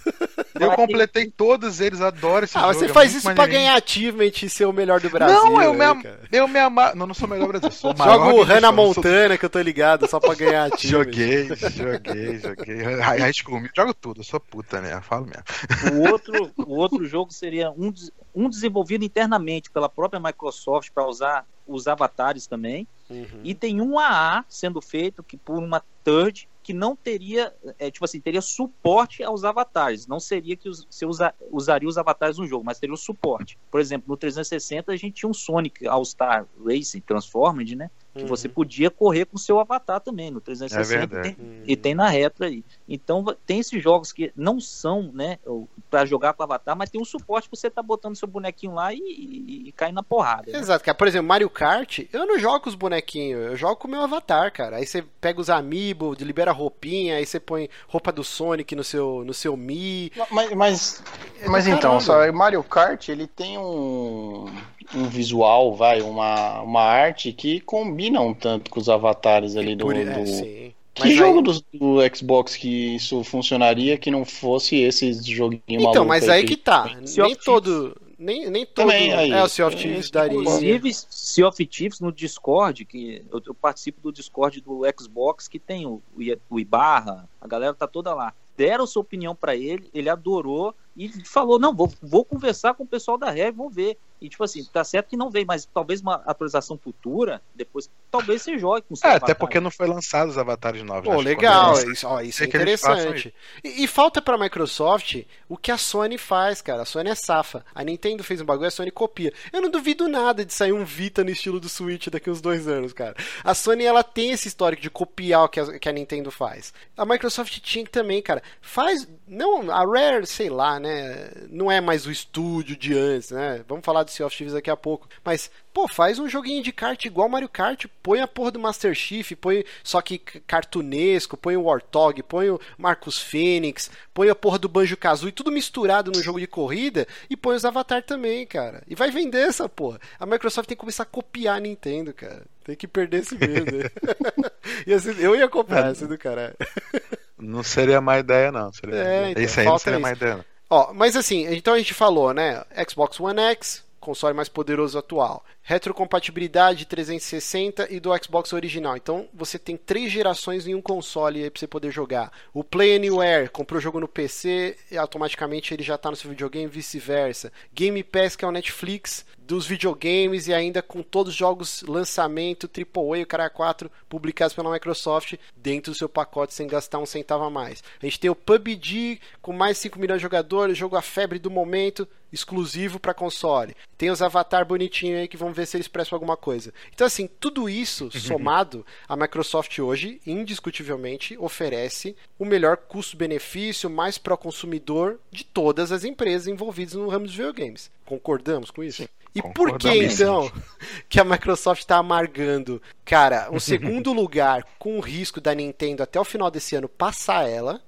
Eu completei todos eles, adoro esse ah, jogo. Ah, você é faz é isso pra ganhar achievement e ser o melhor do Brasil. Não, eu né, me, eu me amar. Não, não sou o melhor do Brasil, sou o maior. Jogo Hannah Montana, sou... que eu tô ligado, só pra ganhar achievement. joguei, joguei, joguei. High School jogo tudo, eu sou puta, né? Eu falo mesmo. O outro, o outro jogo seria um, um desenvolvido internamente pela própria Microsoft para usar os avatares também. Uhum. E tem um AA sendo feito que por uma third que não teria, é, tipo assim, teria suporte aos avatares. Não seria que você usa, usaria os avatares no jogo, mas teria o suporte. Por exemplo, no 360 a gente tinha um Sonic All-Star Racing Transformed, né? Que uhum. você podia correr com o seu avatar também no 360 é tem, uhum. e tem na retro aí. Então tem esses jogos que não são, né, para jogar com avatar, mas tem um suporte para você tá botando seu bonequinho lá e, e, e cair na porrada. Né? Exato, cara. Por exemplo, Mario Kart, eu não jogo com os bonequinhos, eu jogo com o meu avatar, cara. Aí você pega os amiibo, libera roupinha, aí você põe roupa do Sonic no seu no seu Mi. Mas mas, é mas então, só Mario Kart, ele tem um um visual, vai, uma, uma arte que combina um tanto com os avatares ali do. É, do... que mas jogo aí... do, do, Xbox que isso funcionaria que não fosse esse joguinho então, Então, mas aí que, que tá. Nem todo. Nem, nem todo. Também, aí, é, o Sea of Thieves daria. Inclusive, Sea of Thieves no Discord, que eu, eu, participo do Discord do Xbox, que tem o, o Ibarra, a galera tá toda lá. Deram sua opinião para ele, ele adorou e falou: não, vou, vou conversar com o pessoal da Rev, vamos ver. E tipo assim, tá certo que não veio, mas talvez uma atualização futura, depois, talvez você jogue com É, até porque não foi lançado os avatares novos. Pô, né? legal, isso, ó, isso é, é interessante. E, e, falta pra Microsoft o que a Sony faz, cara. A Sony é safa. A Nintendo fez um bagulho, a Sony copia. Eu não duvido nada de sair um Vita no estilo do Switch daqui uns dois anos, cara. A Sony, ela tem esse histórico de copiar o que a, que a Nintendo faz. A Microsoft tinha que também, cara. Faz. Não, a Rare, sei lá, né? Não é mais o estúdio de antes, né? Vamos falar do Sea of Thieves daqui a pouco. Mas, pô, faz um joguinho de kart igual Mario Kart, põe a porra do Master Chief, põe só que cartunesco, põe o Warthog, põe o Marcus Fênix, põe a porra do Banjo Kazooie, tudo misturado no jogo de corrida e põe os Avatar também, cara. E vai vender essa porra. A Microsoft tem que começar a copiar a Nintendo, cara. Tem que perder esse medo. assim, eu ia comprar esse do caralho. Não seria má ideia, não. Seria É, então, Esse aí não falta seria isso. má ideia, não. Ó, mas assim, então a gente falou, né? Xbox One X, console mais poderoso atual. Retrocompatibilidade 360 e do Xbox original. Então você tem três gerações em um console pra você poder jogar. O Play Anywhere, comprou o jogo no PC e automaticamente ele já tá no seu videogame, vice-versa. Game Pass, que é o Netflix dos videogames e ainda com todos os jogos lançamento AAA, o cara 4 publicados pela Microsoft dentro do seu pacote sem gastar um centavo a mais. A gente tem o PUBG com mais de 5 milhões de jogadores, jogo a febre do momento, exclusivo para console. Tem os avatar bonitinhos aí que vão ver se eles prestam alguma coisa. Então assim, tudo isso somado, a Microsoft hoje indiscutivelmente oferece o melhor custo-benefício, mais pró consumidor de todas as empresas envolvidas no ramo dos videogames. Concordamos com isso? E por que então que a Microsoft está amargando, cara, um segundo lugar com o risco da Nintendo até o final desse ano passar ela?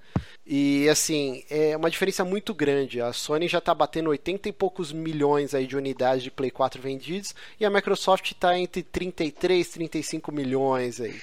E assim, é uma diferença muito grande. A Sony já está batendo 80 e poucos milhões aí de unidades de Play 4 vendidos e a Microsoft está entre 33 e 35 milhões aí.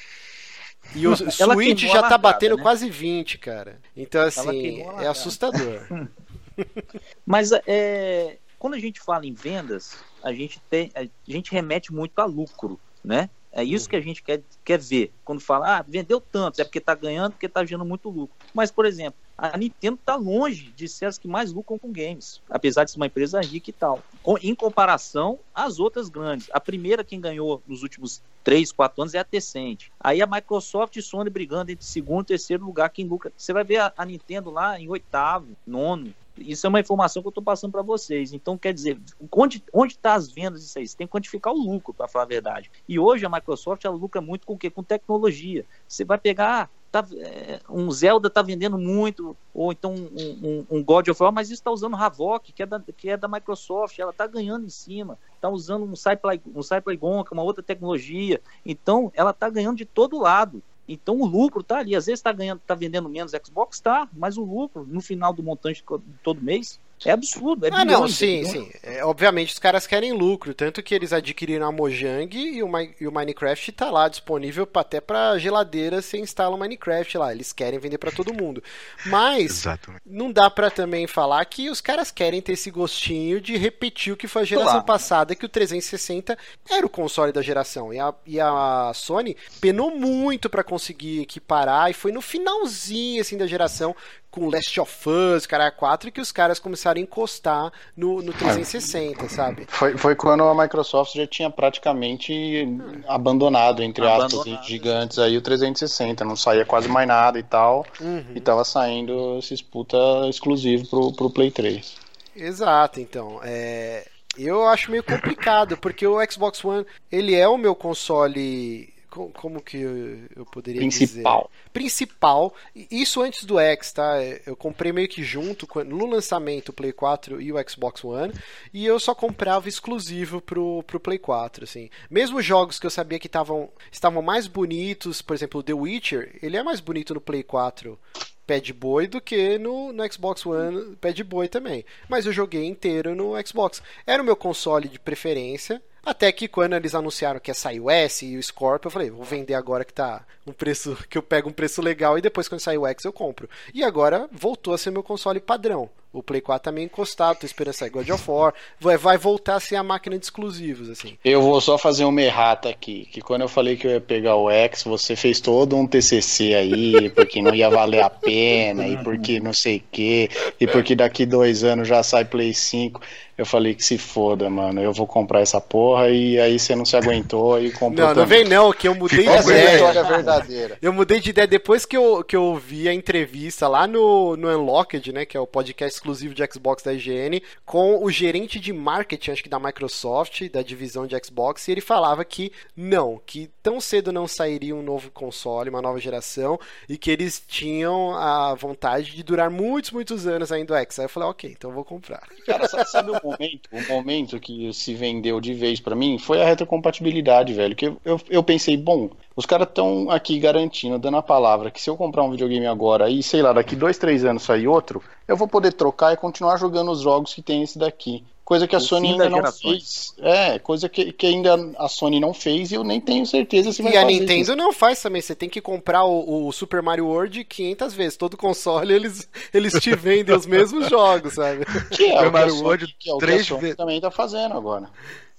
E o Ela Switch já tá largada, batendo né? quase 20, cara. Então assim, é assustador. Mas é, quando a gente fala em vendas, a gente, tem, a gente remete muito a lucro, né? É isso que a gente quer, quer ver. Quando fala, ah, vendeu tanto, é porque tá ganhando, porque tá gerando muito lucro. Mas, por exemplo, a Nintendo tá longe de ser as que mais lucram com games, apesar de ser uma empresa rica e tal. Em comparação às outras grandes. A primeira quem ganhou nos últimos 3, 4 anos é a Tencent. Aí a Microsoft e Sony brigando entre segundo e terceiro lugar quem lucra. Você vai ver a Nintendo lá em oitavo, nono. Isso é uma informação que eu estou passando para vocês. Então, quer dizer, onde está as vendas disso aí? Você tem que quantificar o lucro, para falar a verdade. E hoje a Microsoft ela lucra muito com o quê? Com tecnologia. Você vai pegar, tá, é, um Zelda está vendendo muito, ou então um, um- um God of War, mas isso está usando Havok, que é da, que é da Microsoft, ela está ganhando em cima. Está usando um Cyplay, um Cyplaygon, que é uma outra tecnologia. Então, ela está ganhando de todo lado. Então o lucro está ali. Às vezes está ganhando, tá vendendo menos Xbox, tá, mas o lucro no final do montante todo mês é absurdo. É Ah, não, bilhões, é sim, bilhões. sim. É, obviamente os caras querem lucro, tanto que eles adquiriram a Mojang e o, e o Minecraft tá lá disponível pra- até pra geladeira você instala o Minecraft lá. Eles querem vender pra todo mundo. Mas Exatamente. não dá pra também falar que os caras querem ter esse gostinho de repetir o que foi a geração Claro. passada, que o 360 era o console da geração. E a, e a Sony penou muito pra conseguir equiparar e foi no finalzinho assim da geração com Last of Us, cara 4 que os caras começaram a encostar no, no 360, sabe? Foi, foi quando a Microsoft já tinha praticamente abandonado, entre aspas, Abandonado. gigantes aí o 360, não saía quase mais nada e tal, Uhum. e tava saindo esse disputa exclusivo pro, pro Play 3. Exato, então. É, eu acho meio complicado, porque o Xbox One, ele é o meu console. Co- Como que eu, eu poderia Principal. dizer? Principal. Isso antes do X, tá? Eu comprei meio que junto no lançamento o Play 4 e o Xbox One, e eu só comprava exclusivo pro, pro Play 4, assim. Mesmo jogos que eu sabia que tavam, estavam mais bonitos, por exemplo, o The Witcher, ele é mais bonito no Play 4 Pad Boy do que no, no Xbox One Pad Boy também. Mas eu joguei inteiro no Xbox. Era o meu console de preferência. Até que quando eles anunciaram que ia sair o S e o Scorpio, eu falei, vou vender agora que tá um preço que eu pego um preço legal e depois quando sair o X eu compro. E agora voltou a ser meu console padrão. O Play 4 tá meio encostado, tô esperando sair God of War. Vai, vai voltar a ser a máquina de exclusivos, assim. Eu vou só fazer uma errata aqui, que quando eu falei que eu ia pegar o X, você fez todo um TCC aí, porque não ia valer a pena, e porque não sei o que, e porque daqui dois anos já sai Play 5. Eu falei que se foda, mano, eu vou comprar essa porra, e aí você não se aguentou e comprou Não, não vem não, que eu mudei de ideia. verdadeira. Eu mudei de ideia depois que eu, que eu vi a entrevista lá no, no Unlocked, né? Que é o podcast exclusivo de Xbox da IGN, com o gerente de marketing, acho que da Microsoft, da divisão de Xbox, e ele falava que não, que tão cedo não sairia um novo console, uma nova geração, e que eles tinham a vontade de durar muitos, muitos anos ainda o X. Aí eu falei, ok, então eu vou comprar. Cara, sabe o momento? O momento que se vendeu de vez para mim foi a retrocompatibilidade, velho. Que eu, eu pensei, bom, os caras estão aqui garantindo, dando a palavra, que se eu comprar um videogame agora e, sei lá, daqui dois, três anos sair outro, eu vou poder trocar e continuar jogando os jogos que tem esse daqui. Coisa que a O Sony ainda não gerações. fez. É, coisa que, que ainda a Sony não fez e eu nem tenho certeza se vai E a Nintendo isso. não faz também. Você tem que comprar o, o Super Mario World 500 vezes. Todo console eles, eles te vendem os mesmos jogos, sabe? Que é, o que a Mario World que é o que a três Sony vezes. também tá fazendo agora.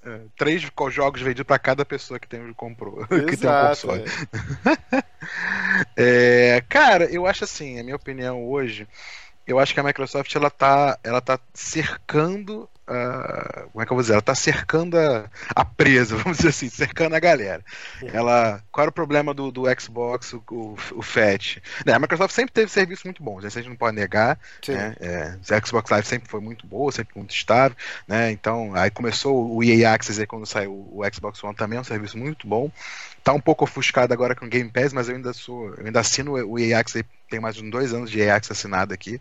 É, três jogos vendidos pra cada pessoa que tem comprou, que tem um Exato. console. É, cara, eu acho assim, a minha opinião hoje, eu acho que a Microsoft ela tá, ela tá cercando, como é que eu vou dizer? Ela tá cercando a, a presa, vamos dizer assim, cercando a galera. Ela, qual era o problema do, do Xbox, o, o, o FAT? Né, a Microsoft sempre teve serviços muito bons, né, isso a gente não pode negar. Né? É, o Xbox Live sempre foi muito boa, sempre muito estável, né? Então, aí começou o EA Access aí quando saiu o Xbox One também, é um serviço muito bom. Tá um pouco ofuscado agora com o Game Pass, mas eu ainda sou, eu ainda assino o EA Access aí, tem mais de dois anos de EA Access assinado aqui.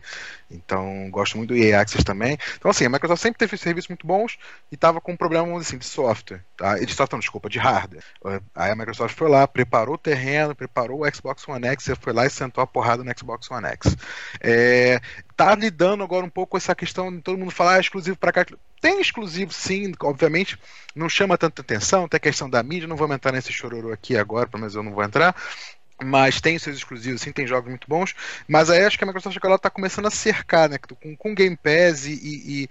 Então, gosto muito do EA Access também. Então, assim, a Microsoft sempre teve serviços muito bons e tava com um problema, assim, de software, tá? De software, não, desculpa, de hardware. Aí a Microsoft foi lá, preparou o terreno, preparou o Xbox One X, você foi lá e sentou a porrada no Xbox One X. É, tá lidando agora um pouco com essa questão de todo mundo falar ah, exclusivo para cá. Tem exclusivo, sim, obviamente, não chama tanta atenção, tem a questão da mídia, não vou entrar nesse chororô aqui agora, pelo menos eu não vou entrar. Mas tem seus exclusivos, sim, tem jogos muito bons. Mas aí acho que a Microsoft agora tá começando a cercar, né? Com, com Game Pass e. e-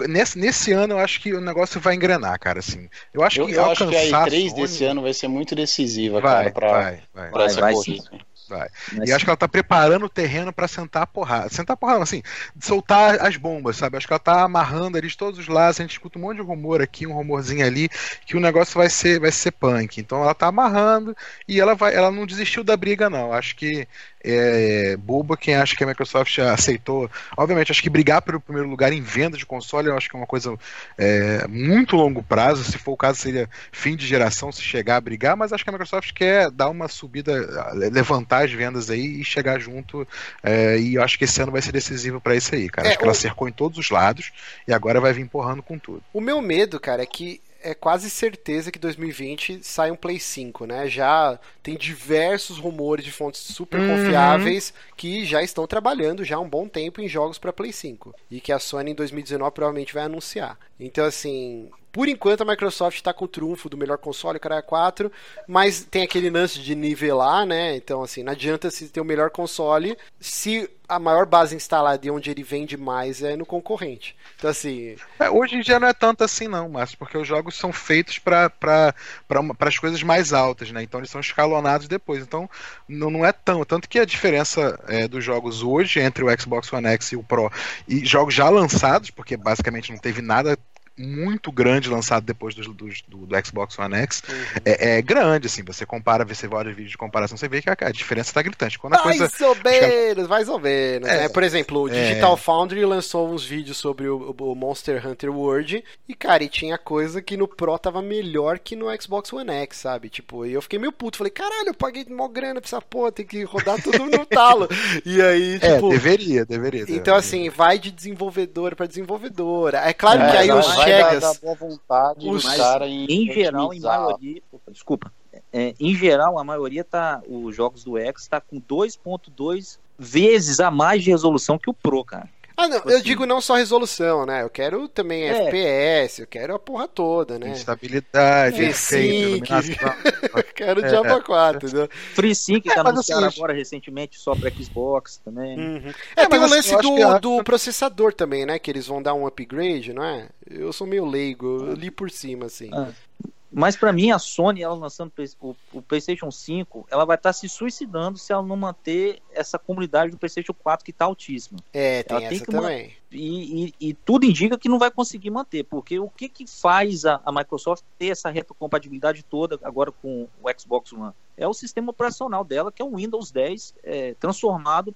e nesse, nesse ano eu acho que o negócio vai engrenar, cara. Assim. Eu acho Eu, que eu acho que a alcançar E3 Sony- desse ano vai ser muito decisiva, vai, cara, pra, vai, vai. pra Vai, essa vai corrida. Vai. Mas E acho que ela tá preparando o terreno pra sentar a porrada. Sentar a porrada, assim, soltar as bombas, sabe? Acho que ela tá amarrando ali de todos os lados. A gente escuta um monte de rumor aqui, um rumorzinho ali, que o negócio vai ser, vai ser punk. Então ela tá amarrando e ela vai, ela não desistiu da briga, não. Acho que é boba quem acha que a Microsoft aceitou. Obviamente, acho que brigar pelo primeiro lugar em venda de console, eu acho que é uma coisa é, muito longo prazo. Se for o caso, seria fim de geração se chegar a brigar, mas acho que a Microsoft quer dar uma subida, levantar as vendas aí e chegar junto. é, e eu acho que esse ano vai ser decisivo pra isso aí, cara. É, acho que ela cercou em todos os lados e agora vai vir empurrando com tudo. O meu medo, cara, é que é quase certeza que 2020 sai um Play 5, né? Já tem diversos rumores de fontes super Uhum. confiáveis que já estão trabalhando já há um bom tempo em jogos para Play 5 e que a Sony em 2019 provavelmente vai anunciar. Então, assim, por enquanto a Microsoft está com o trunfo do melhor console, o cara é 4, mas tem aquele lance de nivelar, né? Então, assim, não adianta se ter o melhor console se a maior base instalada e onde ele vende mais é no concorrente. Então, assim, É, hoje em dia não é tanto assim, não, Márcio, porque os jogos são feitos para as coisas mais altas, né? Então eles são escalonados depois. Então não, não é tão. Tanto que a diferença é, dos jogos hoje entre o Xbox One X e o Pro e jogos já lançados, porque basicamente não teve nada muito grande lançado depois do, do, do- do Xbox One X é, é grande, assim. Você compara, você olha vídeo de comparação, você vê que a, a diferença tá gritante. Quando a coisa. Mais ou menos, mais ou menos. É. né? Por exemplo, o É. Digital Foundry lançou uns vídeos sobre o, o Monster Hunter World e, cara, e tinha coisa que no Pro tava melhor que no Xbox One X, sabe? Tipo, e eu fiquei meio puto. Falei, caralho, eu paguei mó grana pra essa porra, tem que rodar tudo no talo. E aí, É, tipo. deveria, deveria. Então, deveria. assim, vai de desenvolvedora pra desenvolvedora. É claro É, que aí os vai Chegas. dar, dar boa vontade os- do cara em, em geral, em maioria. Desculpa. É, em geral, a maioria tá. Os jogos do X tá com 2.2 vezes a mais de resolução que o Pro, cara. Ah, não, Tipo eu assim. digo não só resolução, né? Eu quero também É. FPS, eu quero a porra toda, né? Instabilidade, É, efeito. Eu quero o É, Diablo 4, entendeu? FreeSync É, tá anunciado assim, agora recentemente só pra Xbox também. Uhum. É, É, tem o mas assim, lance do, que do processador também, né? Que eles vão dar um upgrade, não é? Eu sou meio leigo, eu li por cima, assim. Ah. Mas pra mim, a Sony, ela lançando o, o PlayStation 5, ela vai estar se suicidando se ela não manter essa comunidade do PlayStation 4 que tá altíssima. É, tem Ela tem essa que também. E, e- tudo indica que não vai conseguir manter, porque o que, que faz a, a Microsoft ter essa retrocompatibilidade toda agora com o Xbox One? é o sistema operacional dela, que é o Windows 10 é, transformado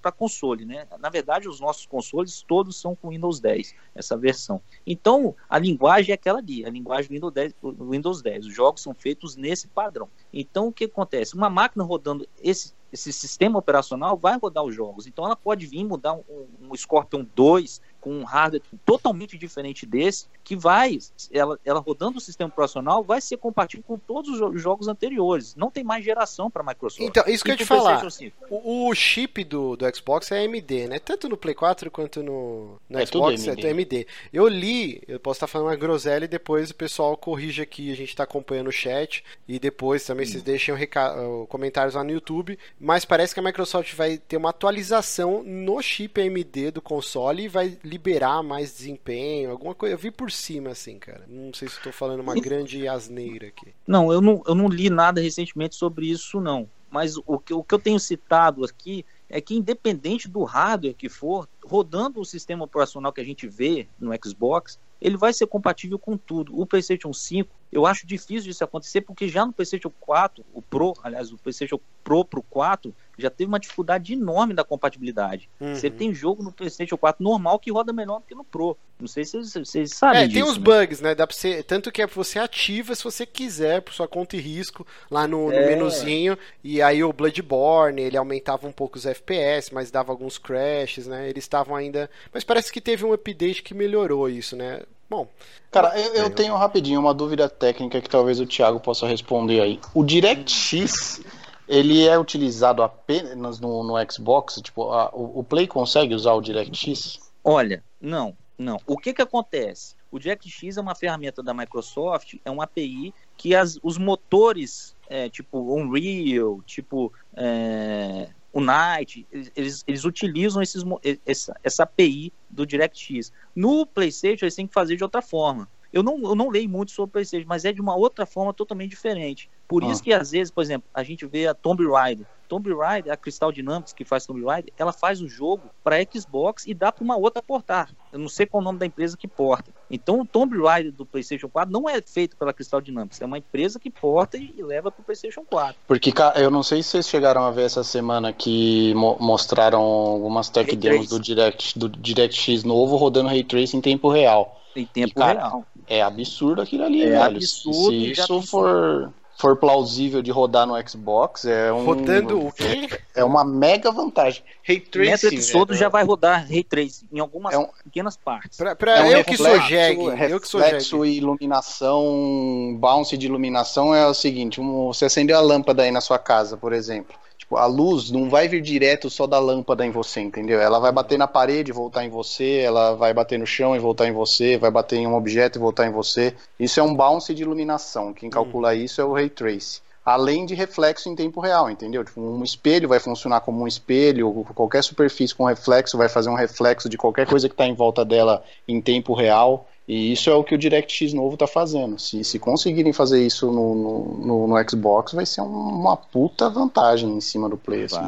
para console. Né? Na verdade, os nossos consoles todos são com Windows 10, essa versão. Então, a linguagem é aquela ali, a linguagem do Windows 10. Windows 10. Os jogos são feitos nesse padrão. Então, o que acontece? Uma máquina rodando esse, esse sistema operacional vai rodar os jogos. Então, ela pode vir mudar um, um Scorpion 2 com um hardware totalmente diferente desse, que vai, ela, ela rodando o sistema operacional, vai ser compatível com todos os jogos anteriores. Não tem mais geração para a Microsoft. Então, isso que eu ia te falar. O, o, chip do, do Xbox é AMD, né? Tanto no Play 4 quanto no, no é Xbox tudo AMD. é AMD. Eu li, eu posso estar falando uma groselha e depois o pessoal corrige aqui, a gente está acompanhando o chat e depois também hum. vocês deixem o comentários lá no YouTube, mas parece que a Microsoft vai ter uma atualização no chip AMD do console e vai liberar mais desempenho, alguma coisa. Eu vi por cima, assim, cara. Não sei se estou falando uma grande asneira aqui. Não, eu não, eu não li nada recentemente sobre isso, não. Mas o que, o que eu tenho citado aqui é que, independente do hardware que for, rodando o sistema operacional que a gente vê no Xbox, ele vai ser compatível com tudo. O PlayStation 5, eu acho difícil disso acontecer, porque já no PlayStation 4, o Pro, aliás, o PlayStation Pro pro 4, já teve uma dificuldade enorme da compatibilidade. Uhum. Você tem jogo no PlayStation 4 normal que roda melhor do que no Pro. Não sei se vocês, sabem. É, disso, tem uns né? bugs, né? Dá pra você, tanto que é você ativa se você quiser, por sua conta e risco, lá no, no é. menuzinho. E aí o Bloodborne, ele aumentava um pouco os FPS, mas dava alguns crashes, né? Eles estavam ainda. Mas parece que teve um update que melhorou isso, né? Bom. Cara, eu, eu tenho rapidinho uma dúvida técnica que talvez o Thiago possa responder aí. O DirectX ele é utilizado apenas no, no Xbox? Tipo, a, o, o, Play consegue usar o DirectX? Olha, não, não. O que que acontece? O DirectX é uma ferramenta da Microsoft, é uma API que as, os motores, é, tipo Unreal, tipo é, Unite, eles, eles utilizam esses, essa, essa API do DirectX. No PlayStation, eles têm que fazer de outra forma. Eu não, eu não leio muito sobre o PlayStation, mas é de uma outra forma totalmente diferente. Por ah. isso que às vezes, por exemplo, a gente vê a Tomb Raider. Tomb Raider, a Crystal Dynamics que faz Tomb Raider, ela faz o jogo para Xbox e dá para uma outra portar. Eu não sei qual é o nome da empresa que porta. Então o Tomb Raider do PlayStation 4 não é feito pela Crystal Dynamics, é uma empresa que porta e leva para o PlayStation 4. Porque eu não sei se vocês chegaram a ver essa semana que mo mostraram algumas tech Ray demos do Direct do DirectX novo rodando Ray Tracing em tempo real. Em tempo e, cara, real. É absurdo aquilo ali, é velho. Absurdo, se isso for for plausível de rodar no Xbox, é um. Rodando o quê? É uma mega vantagem. Ray Tracing. O todo é, já vai rodar Ray Tracing em algumas é um, pequenas partes. Pra, pra é um eu, que sou jegue, eu que sou Reflexo e iluminação, bounce de iluminação é o seguinte: um, você acendeu a lâmpada aí na sua casa, por exemplo. Tipo, a luz não vai vir direto só da lâmpada em você, entendeu? Ela vai bater na parede e voltar em você, ela vai bater no chão e voltar em você, vai bater em um objeto e voltar em você. Isso é um bounce de iluminação. Quem calcula hum. isso é o Ray Trace além de reflexo em tempo real, entendeu? Tipo, um espelho vai funcionar como um espelho, qualquer superfície com reflexo vai fazer um reflexo de qualquer coisa que está em volta dela em tempo real. E isso é o que o DirectX novo está fazendo. Se, se conseguirem fazer isso no, no, no, Xbox, vai ser uma puta vantagem em cima do Play. Assim.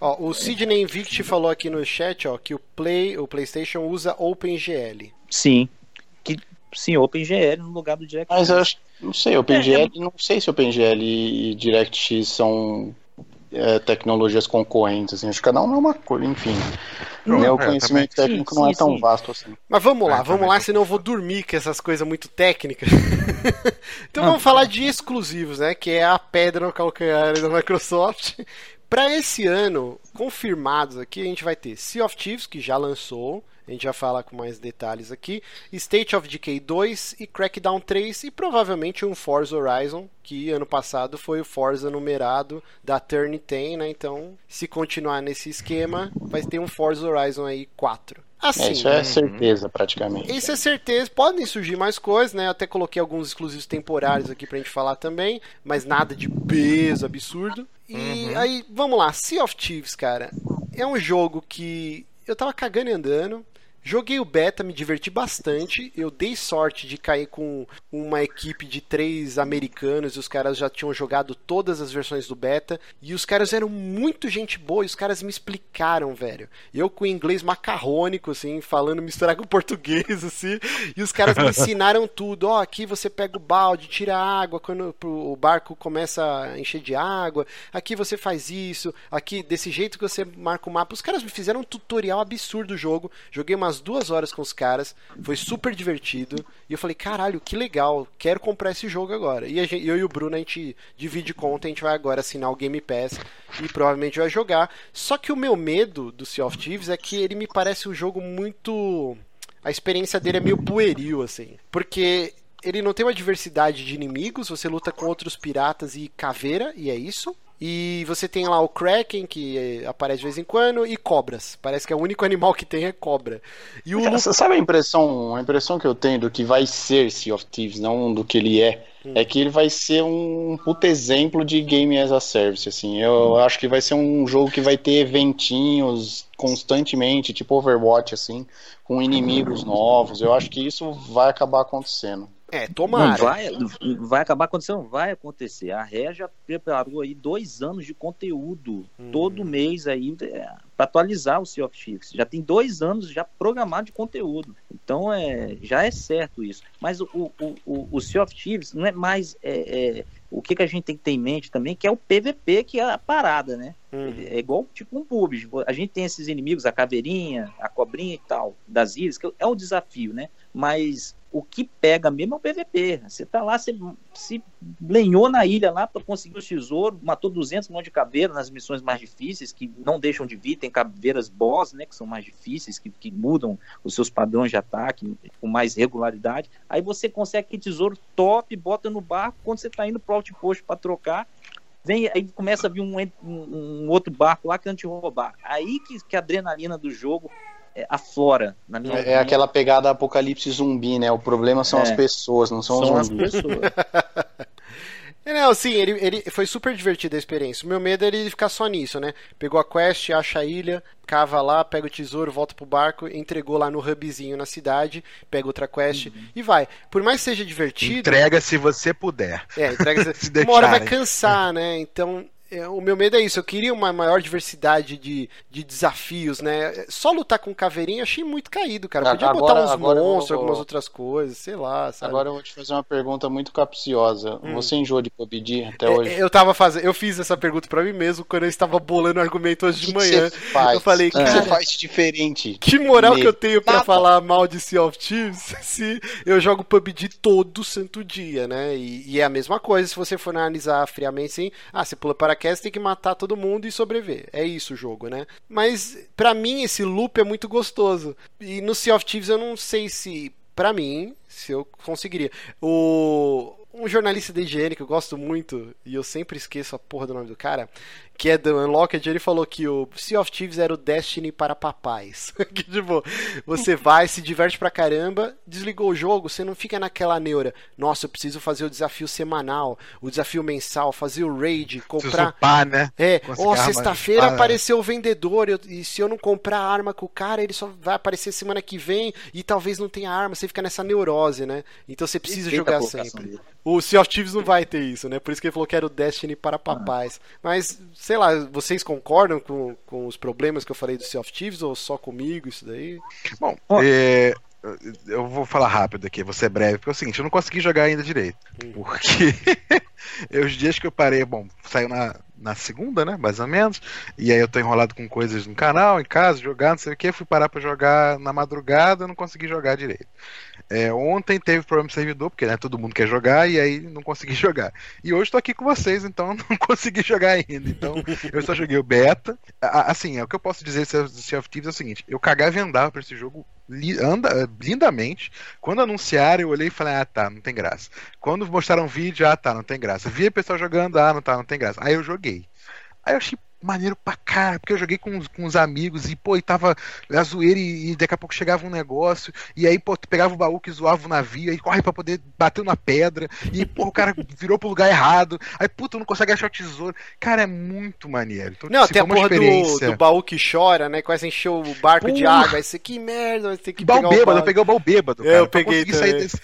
Ó, o Sidney Invict falou aqui no chat ó, que o Play, o PlayStation usa OpenGL. Sim. Que, sim, OpenGL no lugar do DirectX. Mas eu acho, não sei, OpenGL, é, é... não sei se OpenGL e DirectX são é, tecnologias concorrentes. Assim. Acho que cada um é uma coisa, enfim. Não, meu é, conhecimento também. técnico sim, não é tão sim. vasto assim. Mas vamos lá, é, vamos lá, senão eu vou dormir com essas coisas muito técnicas. então vamos falar de exclusivos, né? Que é a pedra no calcanhar da Microsoft. Para esse ano, confirmados aqui, a gente vai ter Sea of Thieves, que já lançou. A gente já fala com mais detalhes aqui. State of Decay 2 e Crackdown 3 e provavelmente um Forza Horizon, que ano passado foi o Forza numerado da Turn 10, né? Então, se continuar nesse esquema, vai ter um Forza Horizon aí 4. Assim, é, isso é certeza, praticamente. Isso é certeza. Podem surgir mais coisas, né? Eu até coloquei alguns exclusivos temporários aqui pra gente falar também, mas nada de peso absurdo. E uhum. aí, vamos lá, Sea of Thieves, cara. É um jogo que eu tava cagando e andando. Joguei o beta, me diverti bastante. Eu dei sorte de cair com uma equipe de três americanos e os caras já tinham jogado todas as versões do beta. E os caras eram muito gente boa e os caras me explicaram, velho. Eu com inglês macarrônico, assim, falando misturar com português, assim. E os caras me ensinaram tudo. Ó, oh, aqui você pega o balde, tira a água quando o barco começa a encher de água. Aqui você faz isso. Aqui, desse jeito que você marca o mapa. Os caras me fizeram um tutorial absurdo do jogo. Joguei umas duas horas com os caras. Foi super divertido. E eu falei, caralho, que legal. Quero comprar esse jogo agora. E gente, eu e o Bruno, a gente divide conta. A gente vai agora assinar o Game Pass. E provavelmente vai jogar. Só que o meu medo do Sea of Thieves é que ele me parece um jogo muito. A experiência dele é meio pueril, assim. Porque ele não tem uma diversidade de inimigos, você luta com outros piratas e caveira, e é isso. E você tem lá o Kraken, que aparece de vez em quando, e cobras. Parece que é o único animal que tem é cobra. E o sabe a impressão, a impressão que eu tenho do que vai ser Sea of Thieves, não do que ele é? Hum. É que ele vai ser um puto exemplo de game as a service, assim. Eu hum. acho que vai ser um jogo que vai ter eventinhos constantemente, tipo Overwatch, assim, com inimigos novos. Eu acho que isso vai acabar acontecendo. É, tomara. Não vai, vai acabar acontecendo, vai acontecer. A Ré já preparou aí dois anos de conteúdo, hum. todo mês aí, é, para atualizar o Sea of Thieves. Já tem dois anos já programado de conteúdo. Então, é, já é certo isso. Mas o, o, o, o Sea of Thieves não é mais... É, é, o que, que a gente tem que ter em mente também, que é o PVP, que é a parada, né? Hum. É igual tipo um PUBG. A gente tem esses inimigos, a caveirinha, a cobrinha e tal, das ilhas, que é um desafio, né? Mas o que pega mesmo é o PVP. Você tá lá, você se lenhou na ilha lá para conseguir o tesouro, matou 200 milhões de caveiras nas missões mais difíceis, que não deixam de vir, tem caveiras boss, né, que são mais difíceis, que, que mudam os seus padrões de ataque com mais regularidade. Aí você consegue aquele tesouro top, bota no barco, quando você tá indo pro outpost para trocar, vem, aí começa a vir um, um, um, outro barco lá que te roubar. Aí que, que a adrenalina do jogo é, aflora, na minha É, é aquela pegada apocalipse zumbi, né? O problema são é. as pessoas, não são, são os zumbis. As pessoas. Não, sim, ele, ele foi super divertida a experiência. O meu medo é ele ficar só nisso, né? Pegou a quest, acha a ilha, cava lá, pega o tesouro, volta pro barco, entregou lá no hubzinho na cidade, pega outra quest uhum. e vai. Por mais que seja divertido. Entrega se você puder. É, entrega se, se Uma hora vai cansar, né? Então é, o meu medo é isso. Eu queria uma maior diversidade de, de desafios, né? Só lutar com caveirinha achei muito caído, cara. Podia agora, botar uns monstros, vou... algumas outras coisas, sei lá. Sabe? Agora eu vou te fazer uma pergunta muito capciosa. Hum. Você enjoou de PUBG até é, hoje? Eu tava fazendo, eu fiz essa pergunta para mim mesmo quando eu estava bolando argumento hoje de manhã. Eu falei, cara, que você faz diferente? Que moral que eu tenho para falar mal de Sea of Thieves se eu jogo PUBG todo santo dia, né? E, e, é a mesma coisa se você for analisar friamente assim, ah, você pula para tem que matar todo mundo e sobreviver. É isso o jogo, né? Mas para mim esse loop é muito gostoso. E no Sea of Thieves eu não sei se para mim se eu conseguiria. O um jornalista da higiene que eu gosto muito, e eu sempre esqueço a porra do nome do cara, que é do Unlocked, ele falou que o Sea of Thieves era o Destiny para papais. que, tipo, você vai, se diverte pra caramba, desligou o jogo, você não fica naquela neura. Nossa, eu preciso fazer o desafio semanal, o desafio mensal, fazer o raid, comprar. Upar, né? É, ó, oh, sexta-feira apareceu o vendedor, eu, e se eu não comprar arma com o cara, ele só vai aparecer semana que vem e talvez não tenha arma, você fica nessa neurose, né? Então você precisa jogar sempre. O Sea of Thieves não vai ter isso, né? Por isso que ele falou que era o Destiny para papais. Ah. Mas, sei lá, vocês concordam com, com os problemas que eu falei do Sea of Thieves ou só comigo isso daí? Bom, oh. é, eu vou falar rápido aqui, vou ser breve, porque é o seguinte, eu não consegui jogar ainda direito. Hum. Porque os dias que eu parei, bom, saiu na, na segunda, né, mais ou menos, e aí eu tô enrolado com coisas no canal, em casa, jogando, não sei o que, fui parar pra jogar na madrugada, não consegui jogar direito. É, ontem teve problema de servidor, porque né, todo mundo quer jogar e aí não consegui jogar. E hoje estou aqui com vocês, então não consegui jogar ainda. Então eu só joguei o beta. Assim, é, o que eu posso dizer do Sea of Thieves é o seguinte: eu cagava e andava para esse jogo anda lindamente. Quando anunciaram, eu olhei e falei: ah, tá, não tem graça. Quando mostraram vídeo, ah, tá, não tem graça. Via pessoal jogando, ah, não tá, não tem graça. Aí eu joguei. Aí eu achei maneiro pra cara, porque eu joguei com, com os amigos e, pô, e tava a zoeira e, e, daqui a pouco chegava um negócio, e aí, pô, tu pegava o baú que zoava o navio, aí corre pra poder bater na pedra, e, pô, o cara virou pro lugar errado, aí, puta, não consegue achar o tesouro. Cara, é muito maneiro. Então, não, tem a porra do, do, baú que chora, né? A encher o barco de água, aí você, que merda, vai ter que baú pegar bêbado, eu peguei o baú bêbado, cara, eu peguei sair desse...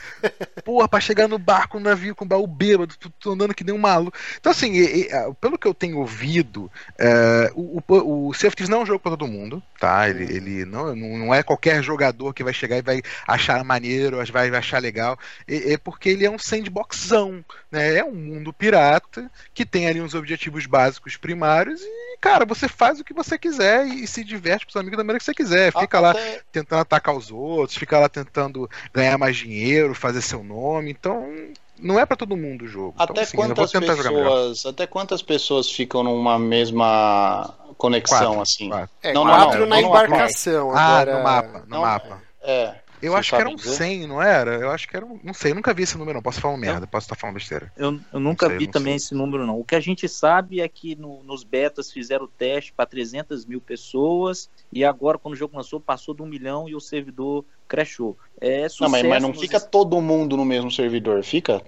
Porra, pra chegar no barco, no navio com o baú bêbado, tu, tu andando que nem um maluco. Então, assim, e, e, pelo que eu tenho ouvido, é, o, o, o Sea of Thieves não é um jogo para todo mundo, tá? Ele, ele não, não é qualquer jogador que vai chegar e vai achar maneiro, vai, vai achar legal. É, é, porque ele é um sandboxão, né? É um mundo pirata que tem ali uns objetivos básicos primários e, cara, você faz o que você quiser e, e se diverte com os amigos da maneira que você quiser. Fica lá tentando atacar os outros, fica lá tentando ganhar mais dinheiro, fazer seu nome. Então, não é para todo mundo o jogo. Até então, assim, quantas pessoas, até quantas pessoas ficam numa mesma conexão quatro, assim? Quatro. É, não, quatro não, não, na embarcação. Ah, agora... no mapa, no mapa. É. Eu acho que era um 100, não era? Eu acho que era um. Não sei, eu nunca vi esse número, não. Posso falar uma merda, eu, posso estar falando besteira. Eu, eu nunca sei, vi também sei. esse número, não. O que a gente sabe é que no, nos betas fizeram o teste para 300 mil pessoas e agora, quando o jogo lançou, passou de um milhão e o servidor crashou. É sucesso, não, mas, mas não fica todo mundo no mesmo servidor, fica?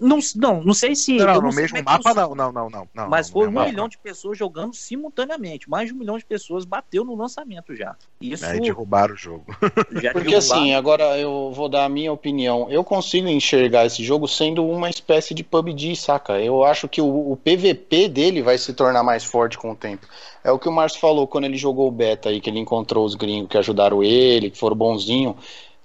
Não, não, não sei se. Não, não no mesmo é mapa, não, não, não, não, não. Mas foi um mapa. milhão de pessoas jogando simultaneamente. Mais de um milhão de pessoas bateu no lançamento já. Isso. É, derrubaram o jogo. Já Porque assim, agora eu vou dar a minha opinião. Eu consigo enxergar esse jogo sendo uma espécie de PUBG, saca? Eu acho que o, o PVP dele vai se tornar mais forte com o tempo. É o que o Márcio falou quando ele jogou o beta aí, que ele encontrou os gringos que ajudaram ele, que foram bonzinhos.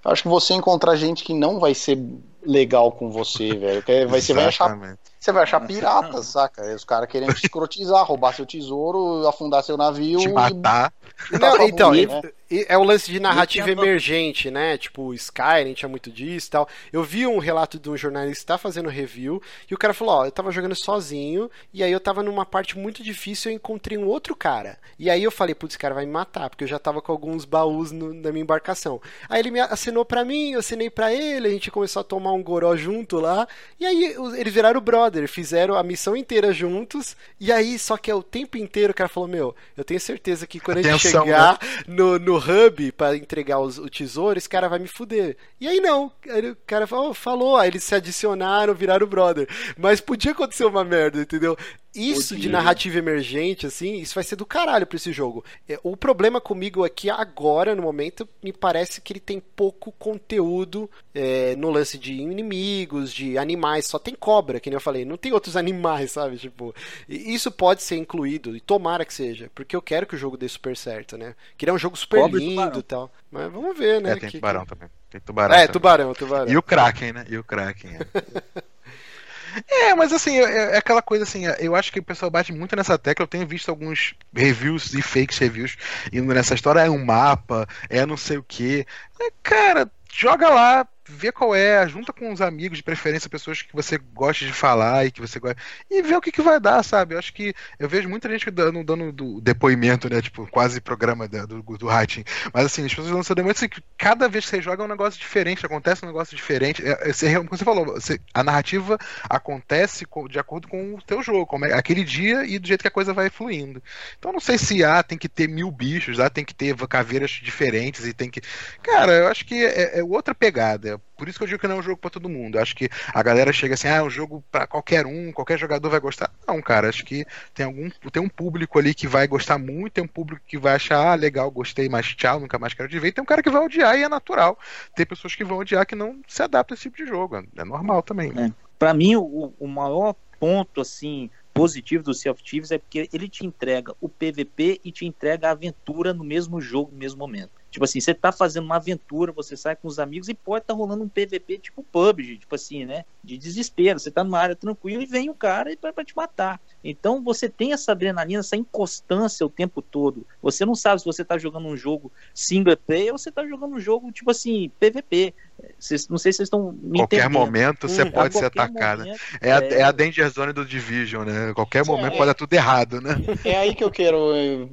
Acho que você encontrar gente que não vai ser legal com você, velho. Vai, você vai achar. Você vai achar pirata, saca? Os caras querendo te escrotizar, roubar seu tesouro, afundar seu navio. Te matar. E... Não, então, né? É o lance de narrativa emergente, né? Tipo, Skyrim tinha muito disso e tal. Eu vi um relato de um jornalista que tá fazendo review e o cara falou: Ó, eu tava jogando sozinho e aí eu tava numa parte muito difícil e eu encontrei um outro cara. E aí eu falei: Putz, esse cara vai me matar, porque eu já tava com alguns baús no, na minha embarcação. Aí ele me acenou pra mim, eu acenei pra ele, a gente começou a tomar um goró junto lá. E aí eles viraram brother, fizeram a missão inteira juntos. E aí, só que é o tempo inteiro o cara falou: Meu, eu tenho certeza que quando Atenção, a gente chegar né? no, no hub para entregar os, o tesouro, esse cara vai me fuder. E aí não. Aí o cara falou, falou, aí eles se adicionaram, viraram brother. Mas podia acontecer uma merda, entendeu? Isso de narrativa emergente, assim, isso vai ser do caralho pra esse jogo. É, o problema comigo é que agora, no momento, me parece que ele tem pouco conteúdo é, no lance de inimigos, de animais, só tem cobra, que nem eu falei, não tem outros animais, sabe? Tipo, isso pode ser incluído, e tomara que seja, porque eu quero que o jogo dê super certo, né? Que ele é um jogo super cobra lindo e tal. Mas vamos ver, né? É, tem que, tubarão que... também. Tem tubarão. É, também. tubarão, tubarão. E o Kraken, né? E o Kraken. É. É, mas assim, é, é, aquela coisa assim, eu acho que o pessoal bate muito nessa tecla. Eu tenho visto alguns reviews e fakes reviews indo nessa história. É um mapa, é não sei o que. Cara, joga lá, vê qual é, junta com os amigos, de preferência, pessoas que você gosta de falar e que você gosta. E vê o que, que vai dar, sabe? Eu acho que eu vejo muita gente dando, dando do depoimento, né? Tipo, quase programa do, do, Rating. Mas assim, as pessoas lançam depoimento assim, que cada vez que você joga é um negócio diferente, acontece um negócio diferente. É, é você, como você falou, você, a narrativa acontece de acordo com o teu jogo, como é aquele dia e do jeito que a coisa vai fluindo. Então não sei se ah, tem que ter mil bichos, ah, tem que ter caveiras diferentes e tem que. Cara, eu acho que é, é outra pegada. Por isso que eu digo que não é um jogo para todo mundo. Acho que a galera chega assim, ah, é um jogo para qualquer um, qualquer jogador vai gostar. Não, cara, acho que tem algum tem um público ali que vai gostar muito, tem um público que vai achar, ah, legal, gostei, mas tchau, nunca mais quero te ver. E tem um cara que vai odiar e é natural. Tem pessoas que vão odiar que não se adaptam a esse tipo de jogo. É normal também. É. Para mim, o, o maior ponto assim positivo do Sea of Thieves é porque ele te entrega o PVP e te entrega a aventura no mesmo jogo, no mesmo momento. Tipo assim, você tá fazendo uma aventura, você sai com os amigos e pode estar tá rolando um PVP tipo PUBG, tipo assim, né? De desespero. Você tá numa área tranquila e vem o cara para te matar. Então você tem essa adrenalina, essa inconstância o tempo todo. Você não sabe se você tá jogando um jogo single player ou você tá jogando um jogo tipo assim, PVP. Cês, não sei se vocês estão me qualquer entendendo. momento você hum, pode ser atacado. Momento, é, a, é... é a danger zone do Division, né? Qualquer momento é, pode dar tudo errado, né? É aí que eu quero eh,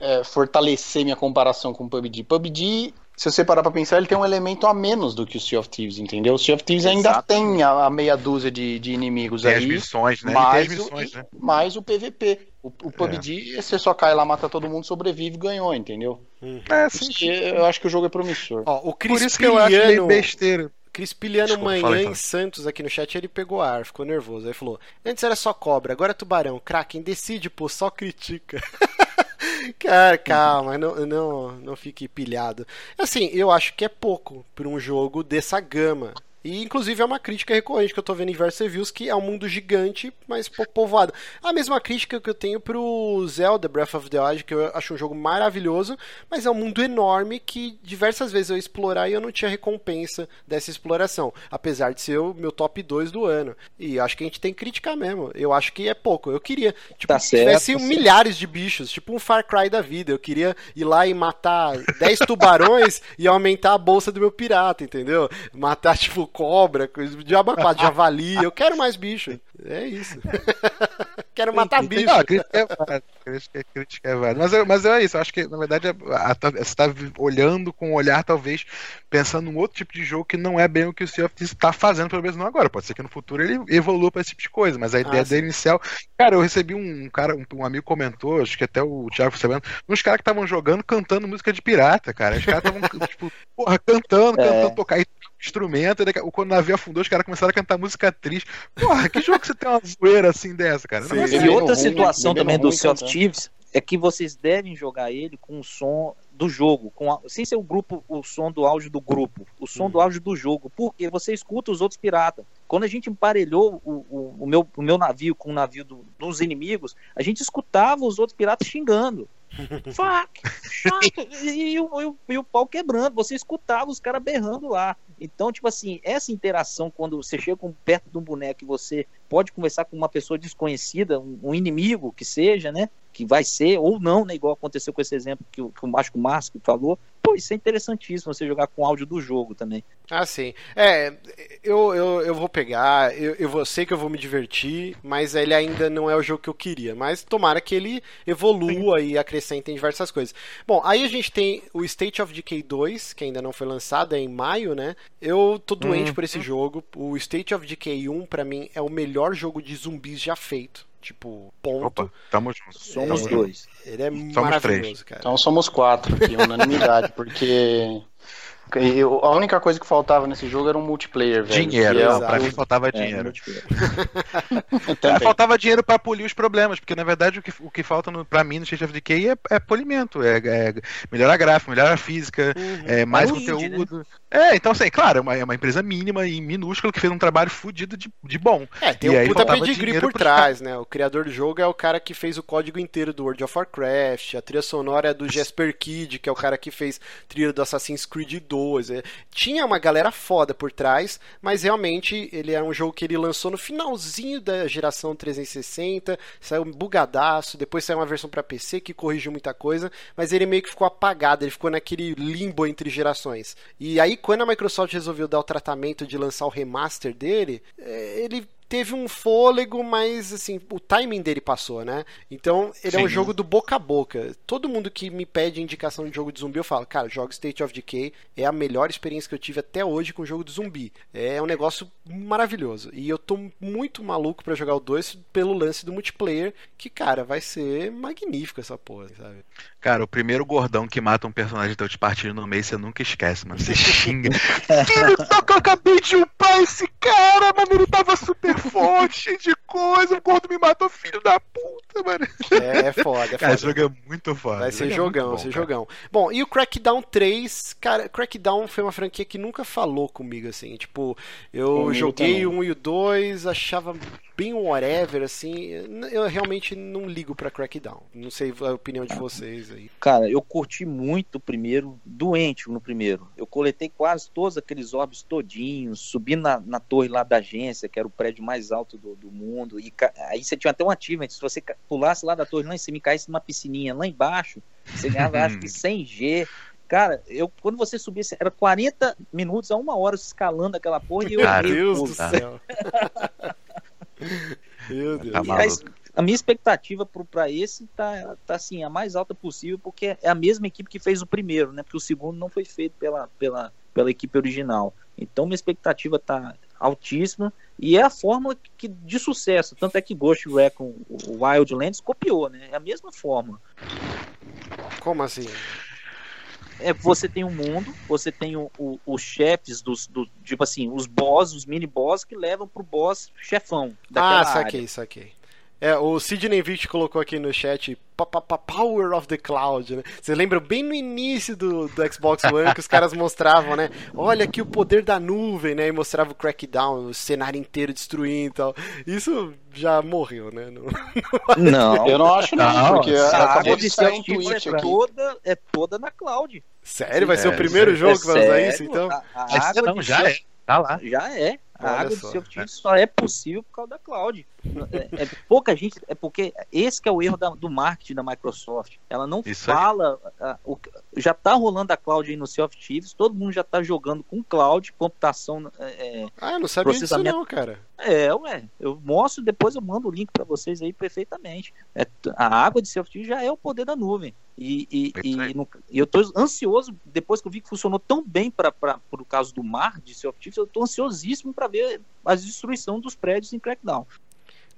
é, fortalecer minha comparação com o PUBG. PUBG, se você parar pra pensar, ele tem um elemento a menos do que o Sea of Thieves, entendeu? O Sea of Thieves ainda Exato. tem a, a meia dúzia de, de inimigos Tem as aí, missões, né? E mais, tem as missões, o, né? mais o PVP. O, o PUBG, você só cai lá, mata todo mundo, sobrevive e ganhou, entendeu? É, Por isso sim. que eu acho que o jogo é promissor. Ó, o Por isso que eu acho meio Piliano, besteira. Cris Piliano Desculpa, Manhã fala aí, em. Santos aqui no chat, ele pegou ar, ficou nervoso. Aí falou: Antes era só cobra, agora é tubarão. Kraken, decide, pô, só critica. Cara, calma, não, não, não fique pilhado. Assim, eu acho que é pouco para um jogo dessa gama. E inclusive é uma crítica recorrente que eu tô vendo em diversos reviews, que é um mundo gigante, mas pouco povoado. A mesma crítica que eu tenho pro Zelda Breath of the Wild, que eu acho um jogo maravilhoso, mas é um mundo enorme que diversas vezes eu ia explorar e eu não tinha recompensa dessa exploração, apesar de ser o meu top 2 do ano. E acho que a gente tem que criticar mesmo. Eu acho que é pouco. Eu queria, tipo, Tá certo, tivesse tá milhares de bichos, tipo um Far Cry da vida. Eu queria ir lá e matar 10 tubarões e aumentar a bolsa do meu pirata, entendeu? Matar, tipo, cobra, coisa de abacate, javali. Eu quero mais bicho. É isso. quero matar bicho. Não, a crítica é válida. a crítica- é válida. Mas, mas é isso, eu acho que, na verdade, a- a- a- você está olhando com um olhar, talvez, pensando num outro tipo de jogo que não é bem o que o Sea of está fazendo, pelo menos não agora. Pode ser que no futuro ele evolua para esse tipo de coisa, mas a ideia sim. dele inicial. Cara, eu recebi um cara, um, um amigo comentou, acho que até o Thiago sabendo, uns caras que estavam jogando cantando música de pirata, cara. Os caras estavam, tipo, porra, cantando, É. cantando, tocar aí instrumento, e daqui- quando o navio afundou, os caras começaram a cantar música triste. Porra, que jogo que você tem uma zoeira assim dessa, cara? Sim. E Bebendo outra ruim, situação também do ruim Sea of. Thieves é que vocês devem jogar ele com o som do jogo, com a- sem ser o grupo, o som do áudio do grupo, o som do áudio do jogo, porque você escuta os outros piratas. Quando a gente emparelhou o, o, o meu, o meu navio com o navio do- dos inimigos, a gente escutava os outros piratas xingando. Fuck, fuck, e, e o- e o- e o pau quebrando, você escutava os caras berrando lá. Então, tipo assim, essa interação quando você chega perto de um boneco e você pode conversar com uma pessoa desconhecida, um, um inimigo que seja, né? Que vai ser, ou não, né? Igual aconteceu com esse exemplo que, o- que o acho que o Márcio falou. Pô, isso é interessantíssimo você jogar com áudio do jogo também. Ah, sim. É, eu, eu, eu vou pegar, eu, eu vou, sei que eu vou me divertir, mas ele ainda não é o jogo que eu queria. Mas tomara que ele evolua e acrescente em diversas coisas. Bom, aí a gente tem o State of Decay 2, que ainda não foi lançado, é em maio, né? Eu tô doente por esse jogo. O State of Decay 1, pra mim, é o melhor jogo de zumbis já feito. Tipo, ponto. Opa, tamo junto. Somos É. dois. Ele é Somos maravilhoso, três. cara. Então somos quatro aqui, unanimidade, porque eu- a única coisa que faltava nesse jogo era um multiplayer, velho. Dinheiro, é não, pra mim faltava É, dinheiro. É, faltava dinheiro pra polir os problemas, porque na verdade o que, o que falta no, pra mim no State of Decay é, é polimento, é, é melhorar gráfico, melhorar a física, Uhum. é mais É um indie, conteúdo. É, então assim, claro, é uma, é uma empresa mínima e minúscula que fez um trabalho fodido de, de bom. É, tem E um puta pedigree por trás, né? O criador do jogo é o cara que fez o código inteiro do World of Warcraft, a trilha sonora é do Jesper Kid, que é o cara que fez trilha do Assassin's Creed 2. é. Tinha uma galera foda por trás, mas realmente ele é um jogo que ele lançou no finalzinho da geração 360, saiu bugadaço, depois saiu uma versão pra PC que corrigiu muita coisa, mas ele meio que ficou apagado, ele ficou naquele limbo entre gerações. E aí quando a Microsoft resolveu dar o tratamento de lançar o remaster dele, é, ele teve um fôlego, mas assim, o timing dele passou, né? Então, ele é um Sim. jogo do boca a boca. Todo mundo que me pede indicação de jogo de zumbi, eu falo, cara, joga State of Decay, é a melhor experiência que eu tive até hoje com jogo de zumbi. É um negócio maravilhoso. E eu tô muito maluco pra jogar o 2 pelo lance do multiplayer, que, cara, vai ser magnífico essa porra, sabe? Cara, o primeiro gordão que mata um personagem teu de partida no meio, você nunca esquece, mano. Você xinga. Filho, só que eu acabei de upar esse cara, mano. Ele tava super forte, cheio de coisa. O gordo me matou, filho da puta, mano. É, é foda, é Cara, esse foda. jogo é muito foda. Vai ser é jogão, vai ser cara. jogão. Bom, e o Crackdown 3, cara, Crackdown foi uma franquia que nunca falou comigo, assim. Tipo, eu joguei o 1 e o 2, achava bem whatever, assim. Eu realmente não ligo pra Crackdown. Não sei a opinião de vocês aí. Cara, eu curti muito o primeiro, doente no primeiro. Eu coletei quase todos aqueles orbes todinhos, subi na, na torre lá da agência, que era o prédio mais alto do, do mundo. E ca- aí você tinha até um achievement. Se você pulasse lá da torre lá em cima e caísse numa piscininha lá embaixo, você ganhava acho que 100 G. Cara, eu, quando você subisse, era 40 minutos a uma hora escalando aquela porra e eu o Deus do céu. Meu Deus. Tá maluco. a, a minha expectativa para esse tá, tá assim, a mais alta possível, porque é a mesma equipe que fez o primeiro, né? Porque o segundo não foi feito pela, pela, pela equipe original. Então minha expectativa tá altíssima e é a fórmula que, de sucesso. Tanto é que Ghost Recon, o Wildlands copiou, né? É a mesma fórmula. Como assim? É, você tem um mundo, você tem o, o, os chefes dos, do, tipo assim, os boss, os mini boss que levam pro boss chefão. Ah, saquei, área. saquei. É, o Sidney Vict colocou aqui no chat Power of the Cloud, né? Você lembra bem no início do, do Xbox One que os caras mostravam, né? Olha aqui o poder da nuvem, né? E mostrava o Crackdown, o cenário inteiro destruindo e tal. Isso já morreu, né? Não, não eu não acho não, não porque acabou de ser um tweet é toda, é toda na cloud. Sério? Vai é, ser o primeiro jogo que vai usar isso, então? A, a água não, já é. Tá lá. Já é. A Olha água só, do seu time só é possível por causa da cloud. É, é, pouca gente, é porque esse é o erro da, do marketing da Microsoft. Ela não Isso fala, a, o, já está rolando a cloud aí no Sea of Thieves, todo mundo já está jogando com cloud, computação. É, é ah, eu não sabia disso não, cara. É, ué, eu mostro, depois eu mando o link para vocês aí perfeitamente. É, a água de Sea of Thieves já é o poder da nuvem. E, e, e, no, e eu estou ansioso, depois que eu vi que funcionou tão bem para o caso do mar de Sea of Thieves, eu estou ansiosíssimo para ver a destruição dos prédios em Crackdown.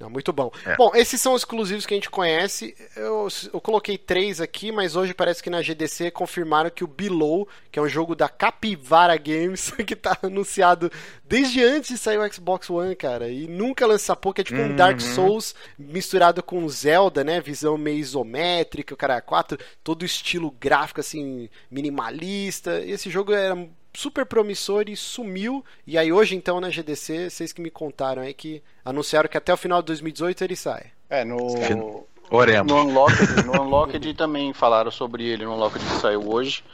Não, muito bom. É. Bom, esses são os exclusivos que a gente conhece. Eu, eu, coloquei três aqui, mas hoje parece que na GDC confirmaram que o Below, que é um jogo da Capivara Games, que tá anunciado desde antes de sair o Xbox One, cara. E nunca lança pouco, é tipo uhum. um Dark uhum. Souls misturado com Zelda, né? Visão meio isométrica, o cara quatro, todo estilo gráfico assim minimalista. E esse jogo era super promissor e sumiu. E aí hoje então na GDC, vocês que me contaram aí que anunciaram que até o final de 2018 ele sai. É, no Oremos. No Unlocked, no Unlocked também falaram sobre ele, no Unlocked que saiu hoje,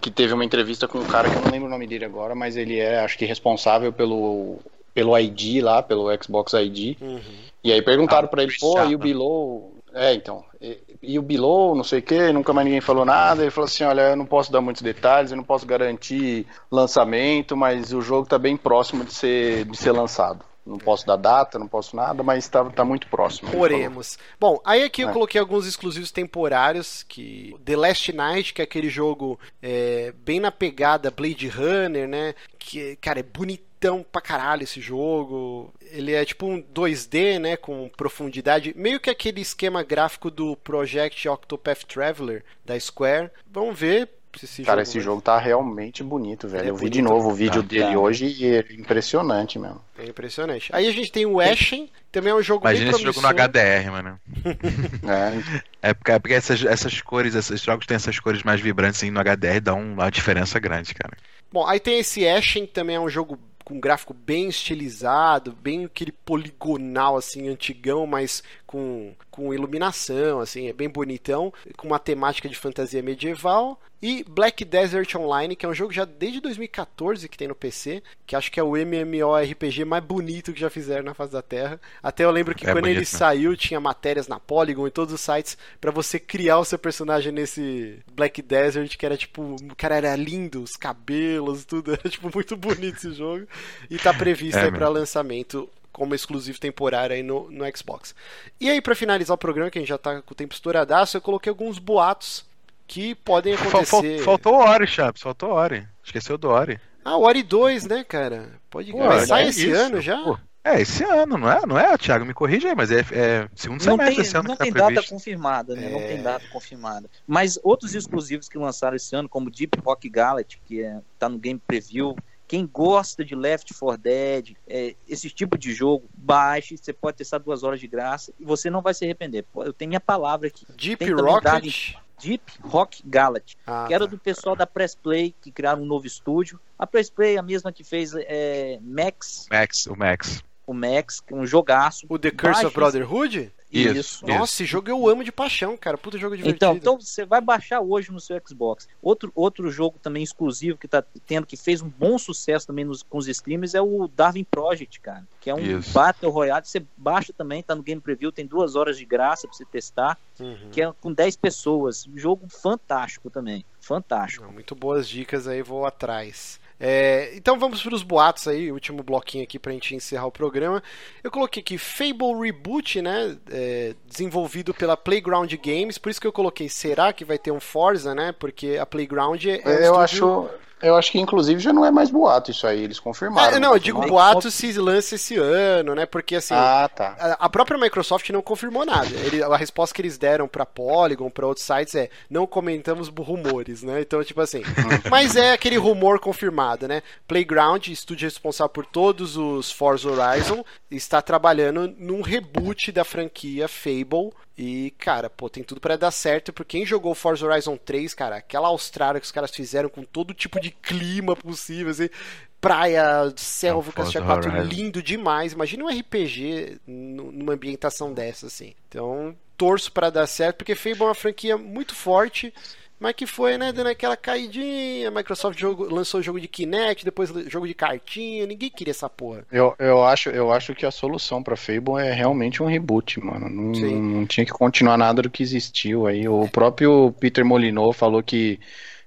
que teve uma entrevista com um cara que eu não lembro o nome dele agora, mas ele é, acho que responsável pelo pelo ID lá, pelo Xbox ID. Uhum. E aí perguntaram ah, para ele, pô, e o Below, é, então. E, e o Below, não sei o que, nunca mais ninguém falou nada. Ele falou assim: olha, eu não posso dar muitos detalhes, eu não posso garantir lançamento, mas o jogo está bem próximo de ser, de ser lançado. Não posso dar data, não posso nada, mas está tá muito próximo. Oremos. Bom, aí aqui eu é. coloquei alguns exclusivos temporários, que The Last Night, que é aquele jogo é, bem na pegada Blade Runner, né? Que, cara, é bonitão pra caralho esse jogo. Ele é tipo um 2D, né, com profundidade, meio que aquele esquema gráfico do Project Octopath Traveler da Square. Vamos ver, esse Cara, jogo, esse jogo tá realmente bonito, velho. É eu vi de novo o vídeo tá, dele tá. hoje e é impressionante mesmo. É impressionante. Aí a gente tem o Ashen, também é um jogo Imagina bem esse jogo no HDR, mano. é. é porque, é porque essas, essas cores, esses jogos têm essas cores mais vibrantes assim, no HDR, dá uma diferença grande, cara. Bom, aí tem esse Ashen, também é um jogo com um gráfico bem estilizado, bem aquele poligonal assim antigão, mas com, com iluminação, assim, é bem bonitão, com uma temática de fantasia medieval. E Black Desert Online, que é um jogo já desde 2014 que tem no PC, que acho que é o MMORPG mais bonito que já fizeram na face da Terra. Até eu lembro que é quando bonito, ele né? saiu, tinha matérias na Polygon e todos os sites para você criar o seu personagem nesse Black Desert, que era tipo, o cara era lindo, os cabelos, tudo, era tipo muito bonito esse jogo. E tá previsto é, aí para lançamento como exclusivo temporário aí no, no Xbox. E aí, para finalizar o programa, que a gente já tá com o tempo estouradaço, eu coloquei alguns boatos que podem acontecer. Faltou o Ori, Chaps, faltou o Ori. Esqueceu do Ori. Ah, o Ori 2, né, cara? Pode Pô, Mas sai é esse isso. ano já? Pô. É, esse ano, não é? Não é, Thiago? Me corrija aí, mas é, é segundo não semestre tem, esse ano. Não tem tá data confirmada, né? É... Não tem data confirmada. Mas outros exclusivos que lançaram esse ano, como Deep Rock Gallet, que é, tá no Game Preview, quem gosta de Left 4 Dead, é, esse tipo de jogo, baixe, você pode testar duas horas de graça e você não vai se arrepender. eu tenho minha palavra aqui. Deep Rocket? Deep Rock Gallet, ah, que era tá. do pessoal da Press Play, que criaram um novo estúdio. A Press Play é a mesma que fez é, Max. Max, o Max. O Max, que é um jogaço. O The Curse Baixe of Brotherhood? Isso. isso. Nossa, esse jogo eu amo de paixão, cara. Puta jogo divertido. Então, então você vai baixar hoje no seu Xbox. Outro, outro jogo também exclusivo que tá tendo, que fez um bom sucesso também nos, com os streamers é o Darwin Project, cara. Que é um isso. Battle Royale. Você baixa também, tá no Game Preview, tem duas horas de graça pra você testar. Uhum. Que é com 10 pessoas. Jogo fantástico também. Fantástico. Muito boas dicas aí, vou atrás. É, então vamos para os boatos aí, último bloquinho aqui para a gente encerrar o programa. Eu coloquei aqui Fable Reboot, né? É, desenvolvido pela Playground Games, por isso que eu coloquei, será que vai ter um Forza, né? Porque a Playground é. Um eu estúdio... acho. Eu acho que inclusive já não é mais boato isso aí, eles confirmaram. É, não, eu digo boato se lança esse ano, né? Porque assim, ah, tá. a, a, própria Microsoft não confirmou nada. Ele, a resposta que eles deram para Polygon, para outros sites é: não comentamos rumores, né? Então, tipo assim, mas é aquele rumor confirmado, né? Playground, estúdio responsável por todos os Forza Horizon, está trabalhando num reboot da franquia Fable e, cara, pô, tem tudo para dar certo, porque quem jogou Forza Horizon 3, cara, aquela Austrália que os caras fizeram com todo tipo de clima possível, assim, praia, selva, cacete 4, lindo demais. Imagina um RPG numa ambientação dessa, assim. Então, torço para dar certo, porque Fable é uma franquia muito forte mas que foi, né, dando aquela caidinha. A Microsoft jogo, lançou o jogo de Kinect, depois jogo de cartinha. Ninguém queria essa porra. Eu, eu, acho, eu acho que a solução pra Fable é realmente um reboot, mano. Não, não tinha que continuar nada do que existiu aí. O próprio Peter Molyneux falou que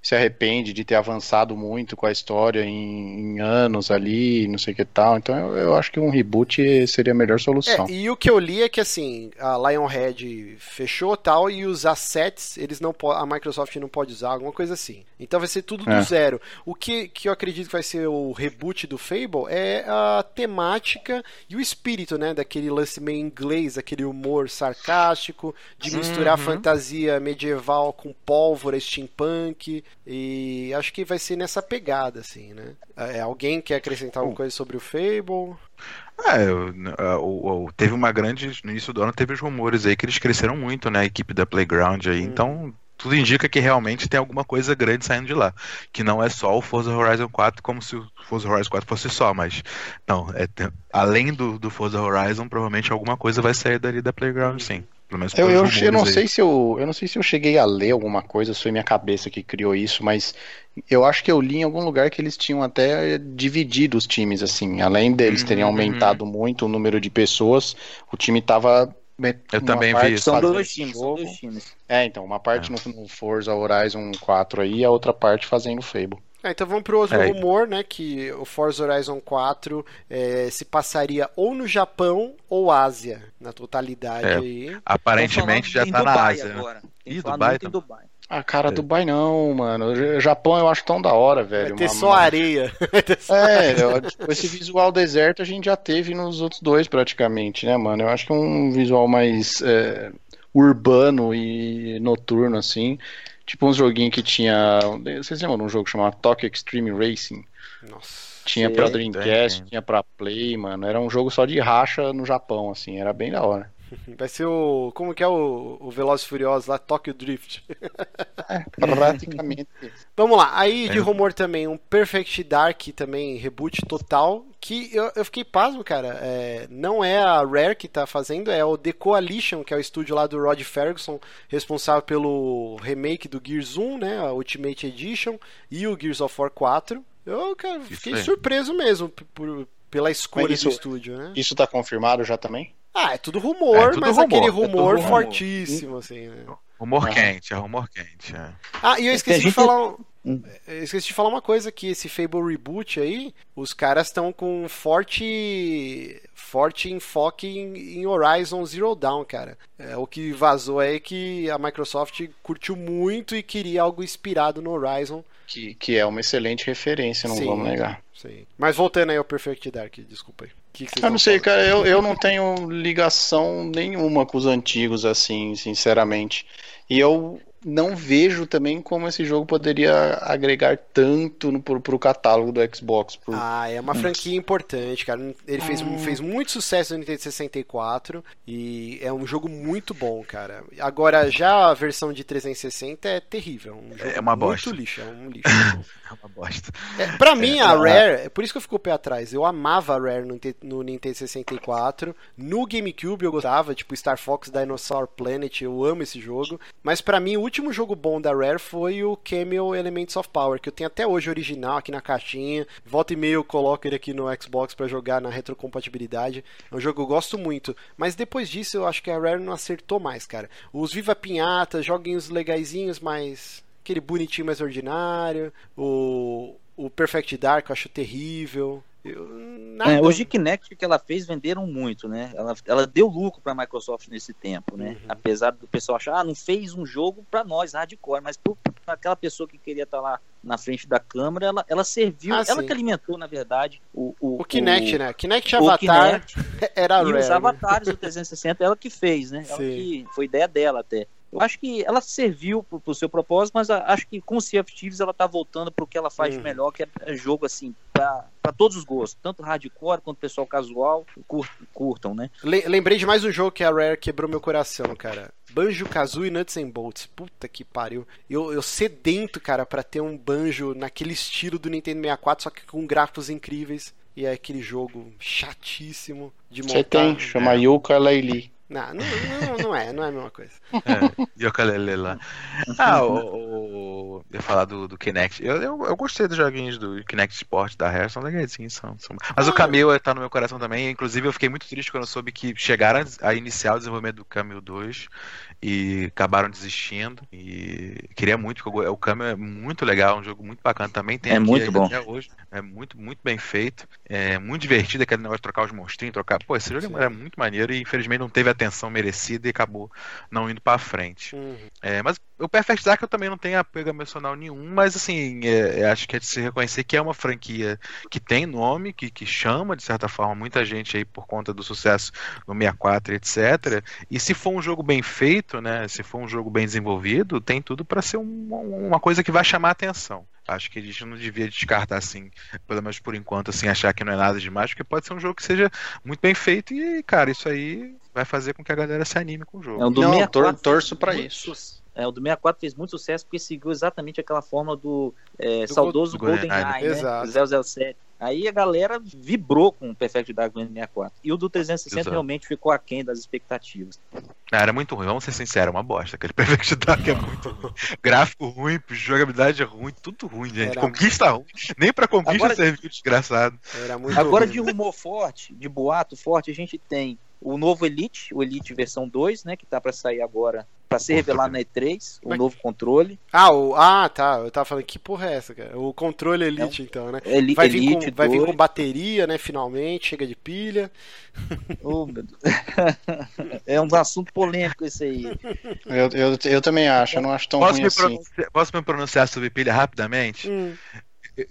se arrepende de ter avançado muito com a história em, em anos ali, não sei o que tal. Então eu, eu, acho que um reboot seria a melhor solução. É, e o que eu li é que assim, a Lionhead fechou tal e os assets, eles não a Microsoft não pode usar, alguma coisa assim. Então vai ser tudo do é. zero. O que, que eu acredito que vai ser o reboot do Fable é a temática e o espírito, né, daquele lance meio inglês, aquele humor sarcástico, de misturar uhum. fantasia medieval com pólvora, steampunk. E acho que vai ser nessa pegada, assim, né? É, alguém quer acrescentar alguma coisa sobre o Fable? É, o, o, teve uma grande. No início do ano teve os rumores aí que eles cresceram muito, né? A equipe da Playground aí. Hum. Então, tudo indica que realmente tem alguma coisa grande saindo de lá. Que não é só o Forza Horizon 4, como se o Forza Horizon 4 fosse só, mas. Não, é, tem, além do, do Forza Horizon, provavelmente alguma coisa vai sair dali da Playground, sim. Pelo menos eu, eu, eu não aí. sei se eu, eu não sei se eu cheguei a ler alguma coisa, foi minha cabeça que criou isso, mas eu acho que eu li em algum lugar que eles tinham até dividido os times assim, além deles terem uhum. aumentado muito o número de pessoas, o time tava eu também vi isso. São dois times, são dois times. É, então, uma parte é. no, no Forza Horizon 4 aí, e a outra parte fazendo Fable. É, então vamos pro outro é. rumor, né? Que o Forza Horizon 4 é, se passaria ou no Japão ou Ásia, na totalidade é. aí. Aparentemente já tá Dubai na Ásia. Agora. Ih, Dubai, tá... Dubai. Ah, cara, é. Dubai não, mano. O Japão eu acho tão da hora, velho. Vai ter só areia. é, tipo, esse visual deserto a gente já teve nos outros dois praticamente, né, mano? Eu acho que é um visual mais é, urbano e noturno, assim. Tipo uns joguinhos que tinha. Vocês lembram de um jogo chamado Tokyo Extreme Racing? Nossa. Tinha pra Dreamcast, tinha pra Play, mano. Era um jogo só de racha no Japão, assim. Era bem da hora. Vai ser o. Como que é o, o Velozes Furiosos lá? Tokyo Drift. É, praticamente. Vamos lá. Aí de é. rumor também um Perfect Dark também, reboot total. Que eu, eu fiquei pasmo, cara. É, não é a Rare que tá fazendo, é o The Coalition, que é o estúdio lá do Rod Ferguson, responsável pelo remake do Gears 1, né? A Ultimate Edition, e o Gears of War 4. Eu, cara, fiquei surpreso mesmo por, pela escolha isso, do estúdio, né? Isso tá confirmado já também? Ah, é tudo rumor, é tudo mas rumor, aquele rumor, é rumor fortíssimo, assim, né? Rumor quente, é rumor quente. É. Ah, e eu esqueci de falar. Hum. Eu esqueci de falar uma coisa que esse Fable Reboot aí, os caras estão com forte forte enfoque em, em, Horizon Zero Dawn, cara. É, o que vazou é que a Microsoft curtiu muito e queria algo inspirado no Horizon. Que, que é uma excelente referência, não sim, vamos negar. Sim. Mas voltando aí ao Perfect Dark, desculpa aí. Que que eu não sei, cara, eu, eu não tenho ligação nenhuma com os antigos, assim, sinceramente. E eu não vejo também como esse jogo poderia agregar tanto no, pro, pro catálogo do Xbox. Pro... Ah, é uma franquia importante, cara. Ele fez, hum. fez muito sucesso no Nintendo 64 e é um jogo muito bom, cara. Agora, já a versão de 360 é terrível. Um é uma bosta. Muito lixo, é um lixo. é uma bosta. É, pra mim, é, a Rare, é por isso que eu fico o pé atrás. Eu amava a Rare no, no Nintendo 64. No GameCube eu gostava, tipo Star Fox Dinosaur Planet, eu amo esse jogo. Mas para mim, o último jogo bom da Rare foi o Camel Elements of Power, que eu tenho até hoje original aqui na caixinha. Volta e meia eu coloco ele aqui no Xbox para jogar na retrocompatibilidade. É um jogo que eu gosto muito. Mas depois disso eu acho que a Rare não acertou mais, cara. Os Viva Pinhata, joguinhos legaisinhos, mas aquele bonitinho mais ordinário. O o Perfect Dark eu acho terrível. É, hoje Kinect que ela fez venderam muito, né? Ela, ela deu lucro para a Microsoft nesse tempo, né? Uhum. Apesar do pessoal achar, ah, não fez um jogo para nós hardcore, mas para aquela pessoa que queria estar lá na frente da câmera, ela, ela serviu, Ah, ela sim. que alimentou, na verdade o o, O Kinect, o- né? Kinect Avatar Kinect era e Rare. os né? avatares do 360, ela que fez, né? Ela Sim. que foi ideia dela até. Eu acho que ela serviu pro, pro seu propósito, mas a- acho que com o Sea of Thieves ela tá voltando pro que ela faz de Uhum. melhor, que é, é jogo assim, pra, pra todos os gostos, tanto hardcore quanto pessoal casual, cur- curtam, né? Le- lembrei de mais um jogo que a Rare quebrou meu coração, cara. Banjo Kazooie Nuts and Bolts. Puta que pariu. Eu, eu sedento, cara, pra ter um banjo naquele estilo do Nintendo 64, só que com gráficos incríveis. E é aquele jogo chatíssimo de montar. Você tem, chama Yuka Laylee. Não, não, não, é, não é a mesma coisa. É, Yokalele lá. Ah, o, o- eu ia falar do, do Kinect. Eu, eu, eu gostei dos joguinhos do Kinect Sport da Rare, são legaisinhos. São, são... Mas Ah. o Camille tá no meu coração também. Inclusive, eu fiquei muito triste quando eu soube que chegaram a iniciar o desenvolvimento do Camille 2 e acabaram desistindo. E queria muito, porque o Camille é muito legal, um jogo muito bacana também. Tem É aqui muito bom. Até hoje. É muito, muito bem feito. É muito divertido aquele negócio de trocar os monstrinhos, trocar. Pô, esse jogo Sim. era muito maneiro e infelizmente não teve a atenção merecida e acabou não indo pra frente. Uhum. É, mas o Perfect Dark eu também não tenho apego emocional nenhum, mas assim, é, é, acho que é de se reconhecer que é uma franquia que tem nome, que, que chama, de certa forma, muita gente aí por conta do sucesso no 64, etc. E se for um jogo bem feito, né? Se for um jogo bem desenvolvido, tem tudo para ser um- uma coisa que vai chamar a atenção. Acho que a gente não devia descartar assim, pelo menos por enquanto, assim, achar que não é nada demais, porque pode ser um jogo que seja muito bem feito e, cara, isso aí vai fazer com que a galera se anime com o jogo. É, o do Não, 64 tor- torço muito isso. É, o do 64 fez muito sucesso porque seguiu exatamente aquela forma do, é, Do saudoso Go- do GoldenEye, GoldenEye, né? Exato. 007. Aí a galera vibrou com o Perfect Dark no 64. E o do 360 Exato. realmente ficou aquém das expectativas. Ah, era muito ruim, vamos ser sinceros, é uma bosta. Aquele Perfect Dark é muito ruim. Gráfico ruim, jogabilidade ruim, tudo ruim, gente. Era- Conquista ruim. Nem pra conquista Agora- serviu, desgraçado. Era muito Agora, ruim. de rumor forte, de boato forte, a gente tem o novo Elite, o Elite versão 2, né? Que tá pra sair agora, pra ser revelado na E3, o Mas- novo controle. Ah, o... ah, tá. Eu tava falando, que porra é essa, cara? O controle Elite, então, né? Eli- Vai vir, Elite com, vai vir 2. com bateria, né? Finalmente, chega de pilha. Oh, meu Deus. é um assunto polêmico esse aí. Eu, eu, eu também acho, eu não acho tão Posso ruim me, assim. pronunciar, posso me pronunciar sobre pilha rapidamente? Hum.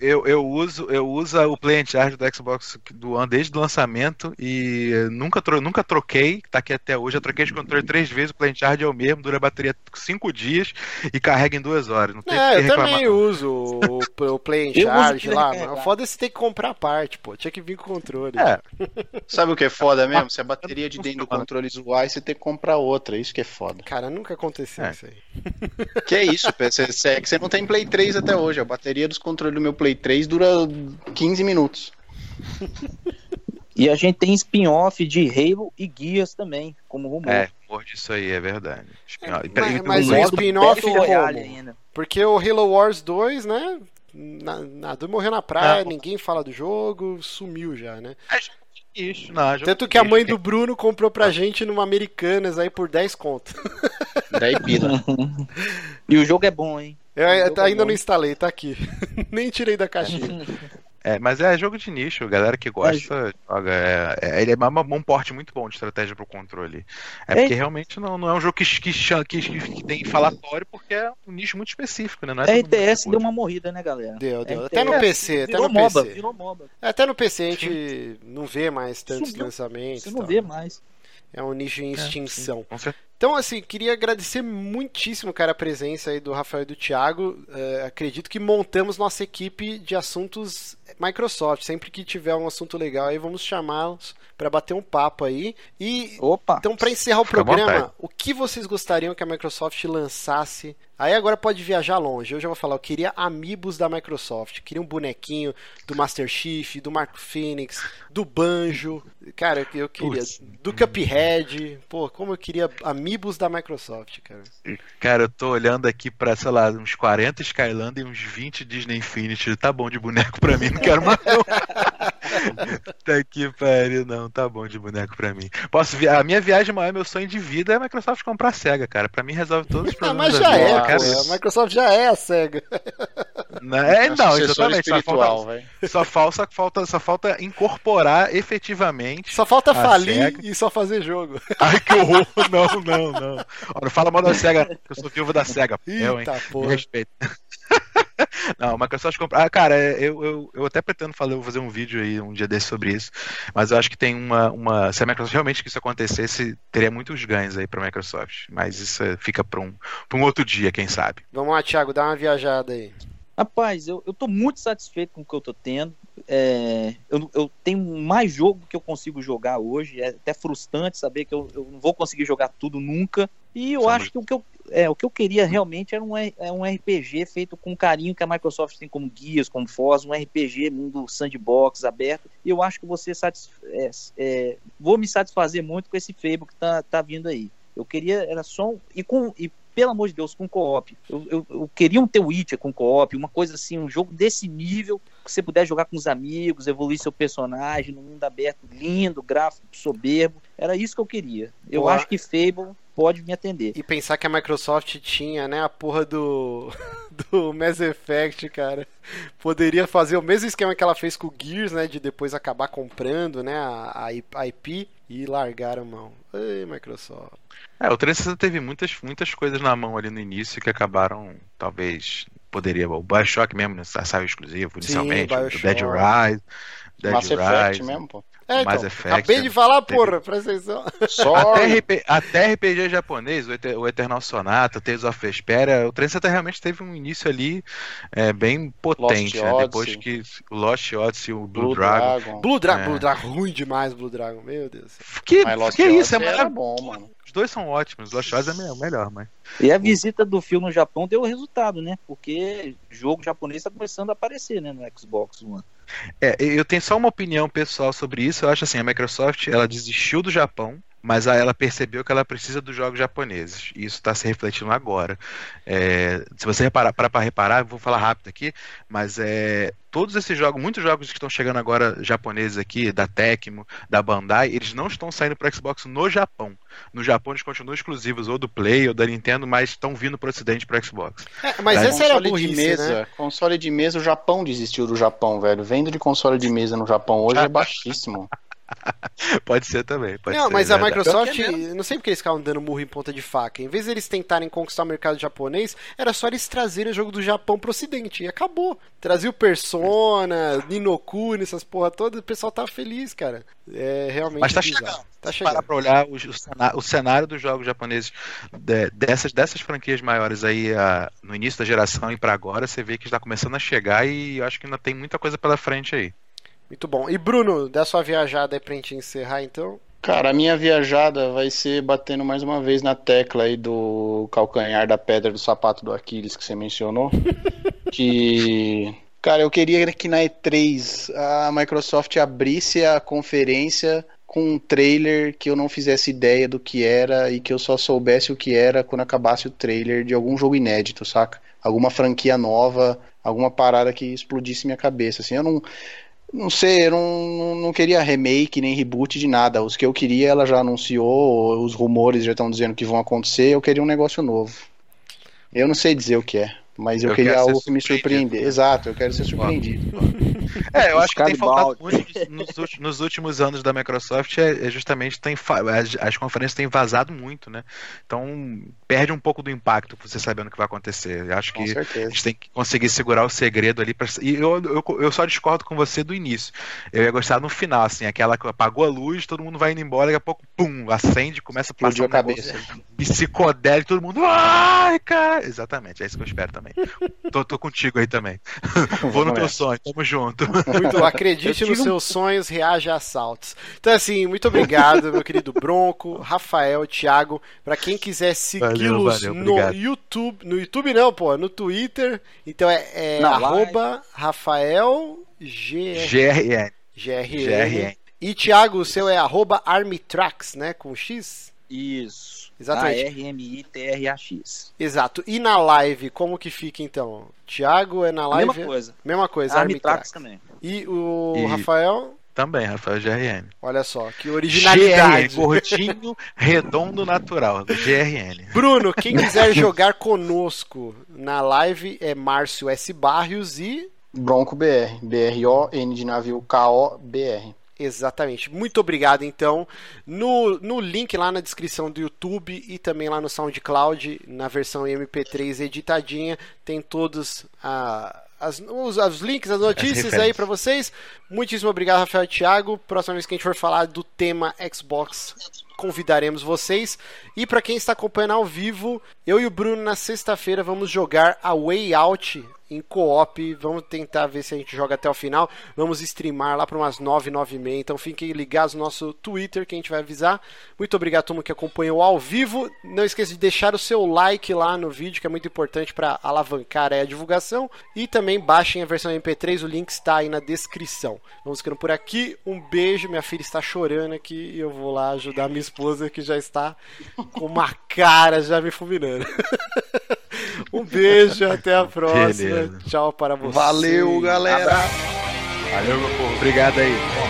Eu, eu uso eu uso o Play and Charge do Xbox do One desde o lançamento e nunca, tro, nunca troquei, tá aqui até hoje. Eu troquei de controle três vezes, o Play and Charge é o mesmo, dura a bateria cinco dias e carrega em duas horas. Não tem É, que eu reclamar. também uso o, o Play and Charge lá. Mas foda se tem que comprar a parte, pô. Tinha que vir com o controle. É. Sabe o que é foda mesmo? Se a bateria de dentro do controle zoar, você tem que comprar outra. Isso que é foda. Cara, nunca aconteceu É. isso aí. Que é isso? Você, você- é que você não tem Play 3 até hoje. A bateria dos controles do meu Play 3 dura 15 minutos. E a gente tem spin-off de Halo e Guias também, como rumor. É, rumor disso aí, é verdade. É, mas- mas um o modo- spin-off é como? ainda. Porque o Halo Wars 2, né? Na, Nadu morreu na praia, Ah, ninguém fala do jogo, sumiu já, né? Isso, não, Tanto que a mãe do Bruno comprou pra gente numa Americanas aí por 10 conto. Daí pila. E o jogo é bom, hein? Eu é ainda bom. não instalei, tá aqui. Nem tirei da caixinha. É, mas é jogo de nicho, galera que gosta, joga. É, é- ele é uma- um porte muito bom de estratégia pro controle. É É. porque realmente não, não é um jogo que, que, que, que tem falatório, porque é um nicho muito específico, né? Não é que RTS deu uma morrida, né, galera? Deu, deu. RTS Até no PC, até no MOBA, PC. virou MOBA. Até no PC a gente não vê mais tantos Sumiu. lançamentos. Você não tal. vê mais. É um nicho em extinção. Com certeza. Então, assim, queria agradecer muitíssimo, cara, a presença aí do Rafael e do Thiago. É, acredito que montamos nossa equipe de assuntos Microsoft. Sempre que tiver um assunto legal aí, vamos chamá-los para bater um papo aí. E Opa! então, para encerrar o Fica programa, o que vocês gostariam que a Microsoft lançasse? Aí agora pode viajar longe. Eu já vou falar, eu queria amiibos da Microsoft. Queria um bonequinho do Master Chief, do Marco Phoenix, do Banjo. Cara, eu- queria. Putz. Do Cuphead. Pô, como eu queria amiibos da Microsoft, cara. Cara, eu tô olhando aqui pra, sei lá, uns 40 Skylander e uns 20 Disney Infinity. Tá bom de boneco pra mim, não quero mais não. tá que pariu, não, tá bom de boneco pra mim. Posso vi... A minha viagem maior, meu sonho de vida é a Microsoft comprar a SEGA, cara. Pra mim resolve todos os Ah, problemas mas da já é, pô. isso. A Microsoft já é a SEGA. Né? É, não, exatamente. Só falta, só, falta, só, falta, só falta incorporar efetivamente. Só falta falir SEGA. e só fazer jogo. Ai, que horror! Não, não, não. Não fala mal da SEGA, que eu sou viúvo da SEGA. Eu, hein? Eita Me porra. respeita. Não, a Microsoft compra. Ah, cara, eu, eu, eu até pretendo fazer, vou fazer um vídeo aí um dia desse sobre isso. Mas eu acho que tem uma. uma se a Microsoft realmente que isso acontecesse, teria muitos ganhos aí pra Microsoft. Mas isso é- fica pra um, pra um outro dia, quem sabe. Vamos lá, Thiago, dá uma viajada aí. Rapaz, eu, eu tô muito satisfeito com o que eu tô tendo. É, eu, eu tenho mais jogo que eu consigo jogar hoje. É até frustrante saber que eu, eu não vou conseguir jogar tudo nunca. E eu Somos- acho que o que eu, é, o que eu queria realmente era um, é um RPG feito com carinho que a Microsoft tem como guias, como Forza, um RPG mundo sandbox aberto. E eu acho que você satis, é, é, vou me satisfazer muito com esse Fable que tá, tá vindo aí. Eu queria, era só um, e com e pelo amor de Deus, com co-op. Eu, eu, eu queria um The Witcher com co-op, uma coisa assim, um jogo desse nível, que você puder jogar com os amigos, evoluir seu personagem num mundo aberto, lindo, gráfico, soberbo. Era isso que eu queria. Eu Boa. acho que Fable pode me atender. E pensar que a Microsoft tinha, né, a porra do, do Mass Effect, cara. Poderia fazer o mesmo esquema que ela fez com o Gears, né, de depois acabar comprando, né, a, a IP e largaram a mão. Ei, Microsoft. É, o 360 teve muitas, muitas coisas na mão ali no início que acabaram, talvez, poderia. O Bioshock mesmo, né, saiu exclusivo inicialmente, o Bioshock. Dead Rise. Dead Mass Effect Rise. mesmo, pô. É, Mass então, Effect, acabei de né, falar, teve- porra, presta atenção. Até, Sorry. RP, até RPG japonês, o, Eter- o Eternal Sonata, Tales of Vesperia, o 360 realmente teve um início ali é, bem potente, Lost né? Depois que o Lost Odyssey e o Blue, Blue Dragon. Dragon. Blue Dragon, É. Blue Dragon, ruim demais, Blue Dragon, meu Deus. Que, que isso, é Odyssey era maravilhoso. bom, mano. Os dois são ótimos, Lost Odyssey é o melhor, mas. E a visita do filme no Japão deu resultado, né? Porque jogo japonês está começando a aparecer, né, no Xbox One. É, eu tenho só uma opinião pessoal sobre isso. Eu acho assim, a Microsoft ela desistiu do Japão, mas aí ela percebeu que ela precisa dos jogos japoneses. E isso está se refletindo agora. É, se você reparar, para para reparar, vou falar rápido aqui, mas é, todos esses jogos, muitos jogos que estão chegando agora japoneses aqui, da Tecmo, da Bandai, eles não estão saindo para Xbox no Japão. No Japão eles continuam exclusivos ou do Play ou da Nintendo, mas estão vindo para o Ocidente para Xbox. É, mas Daí essa era a console de burrice, mesa, né? console de mesa, o Japão desistiu do Japão, velho. Venda de console de mesa no Japão hoje é baixíssimo. Pode ser também. Pode Não, ser, mas a verdade. Microsoft, é não sei porque eles ficavam dando murro em ponta de faca. Em vez de eles tentarem conquistar o mercado japonês, era só eles trazerem o jogo do Japão pro ocidente. E acabou. Trazia o Persona, Ninokuni, essas porra todas, o pessoal tá feliz, cara. É realmente Mas tá bizarro. chegando. Tá Se parar chegando. pra olhar o, o cenário, dos jogos japoneses de- dessas, dessas franquias maiores aí a- no início da geração e pra agora, você vê que está começando a chegar e eu acho que ainda tem muita coisa pela frente aí. Muito bom. E Bruno, dá sua viajada aí pra gente encerrar então. Cara, a minha viajada vai ser batendo mais uma vez na tecla aí do calcanhar da pedra do sapato do Aquiles que você mencionou. que. Cara, eu queria que na E3 a Microsoft abrisse a conferência com um trailer que eu não fizesse ideia do que era e que eu só soubesse o que era quando acabasse o trailer de algum jogo inédito, saca? Alguma franquia nova, alguma parada que explodisse minha cabeça. Assim, eu não. Não sei, eu não, não, queria remake nem reboot de nada. Os que eu queria, ela já anunciou, os rumores já estão dizendo que vão acontecer. Eu queria um negócio novo. Eu não sei dizer o que é, mas eu, Eu queria algo que me surpreender. Exato, eu quero ser surpreendido. É, eu acho que tem faltado muito nos, últimos anos da Microsoft é, é justamente tem as, as conferências têm vazado muito, né? Então perde um pouco do impacto você sabendo o que vai acontecer. Eu acho Com que a certeza. gente tem que conseguir segurar o segredo ali. Pra... E eu, eu, eu só discordo com você do início. Eu ia gostar no final, assim, aquela que apagou a luz, todo mundo vai indo embora, daqui a pouco, pum, acende, começa a passar a um negócio cabeça. psicodélico, todo mundo. Ai, cara! Exatamente, é isso que eu espero também. Tô, tô contigo aí também. Vou no teu sonho, tamo junto. Muito, acredite nos seus sonhos, reaja a assaltos. Então, assim, muito obrigado, meu querido Bronco, Rafael, Thiago. Pra quem quiser segui-los no obrigado. YouTube, no YouTube não, pô, no Twitter. Então é, é arroba Rafael GRN. GRN. GRN. E Thiago, o seu é arroba Armitrax, né? Com X? Isso. Exatamente. A-R-M-I-T-R-A-X. Exato. E na live, como que fica então? Thiago é na live? mesma coisa. Mesma coisa, Armitrax Armitrax. também. E o E- Rafael? Também, Rafael GRN. Olha só, que originalidade. GRN, gordinho, redondo, natural. GRN. Bruno, quem quiser jogar conosco na live é Márcio S. Barrios e. Bronco BR. B-R-O-N de navio K-O-B-R. Exatamente. Muito obrigado, então. No, no link lá na descrição do YouTube e também lá no SoundCloud, na versão MP3 editadinha, tem todos a. As, os, os links, as notícias aí para vocês. Muitíssimo obrigado, Rafael e Thiago. Próxima vez que a gente for falar do tema Xbox, convidaremos vocês. E para quem está acompanhando ao vivo, eu e o Bruno na sexta-feira vamos jogar a Way Out em co-op. Vamos tentar ver se a gente joga até o final. Vamos streamar lá para umas 9, 9 e meia. Então fiquem ligados no nosso Twitter que a gente vai avisar. Muito obrigado a todo mundo que acompanhou ao vivo. Não esqueça de deixar o seu like lá no vídeo, que é muito importante para alavancar a divulgação. E também baixem a versão MP3, o link está aí na descrição. Vamos ficando por aqui. Um beijo. Minha filha está chorando aqui e eu vou lá ajudar minha esposa que já está com uma cara já me fulminando. um beijo, até a próxima. Beleza. Tchau para vocês. Valeu, galera. Valeu, meu povo. Obrigado aí.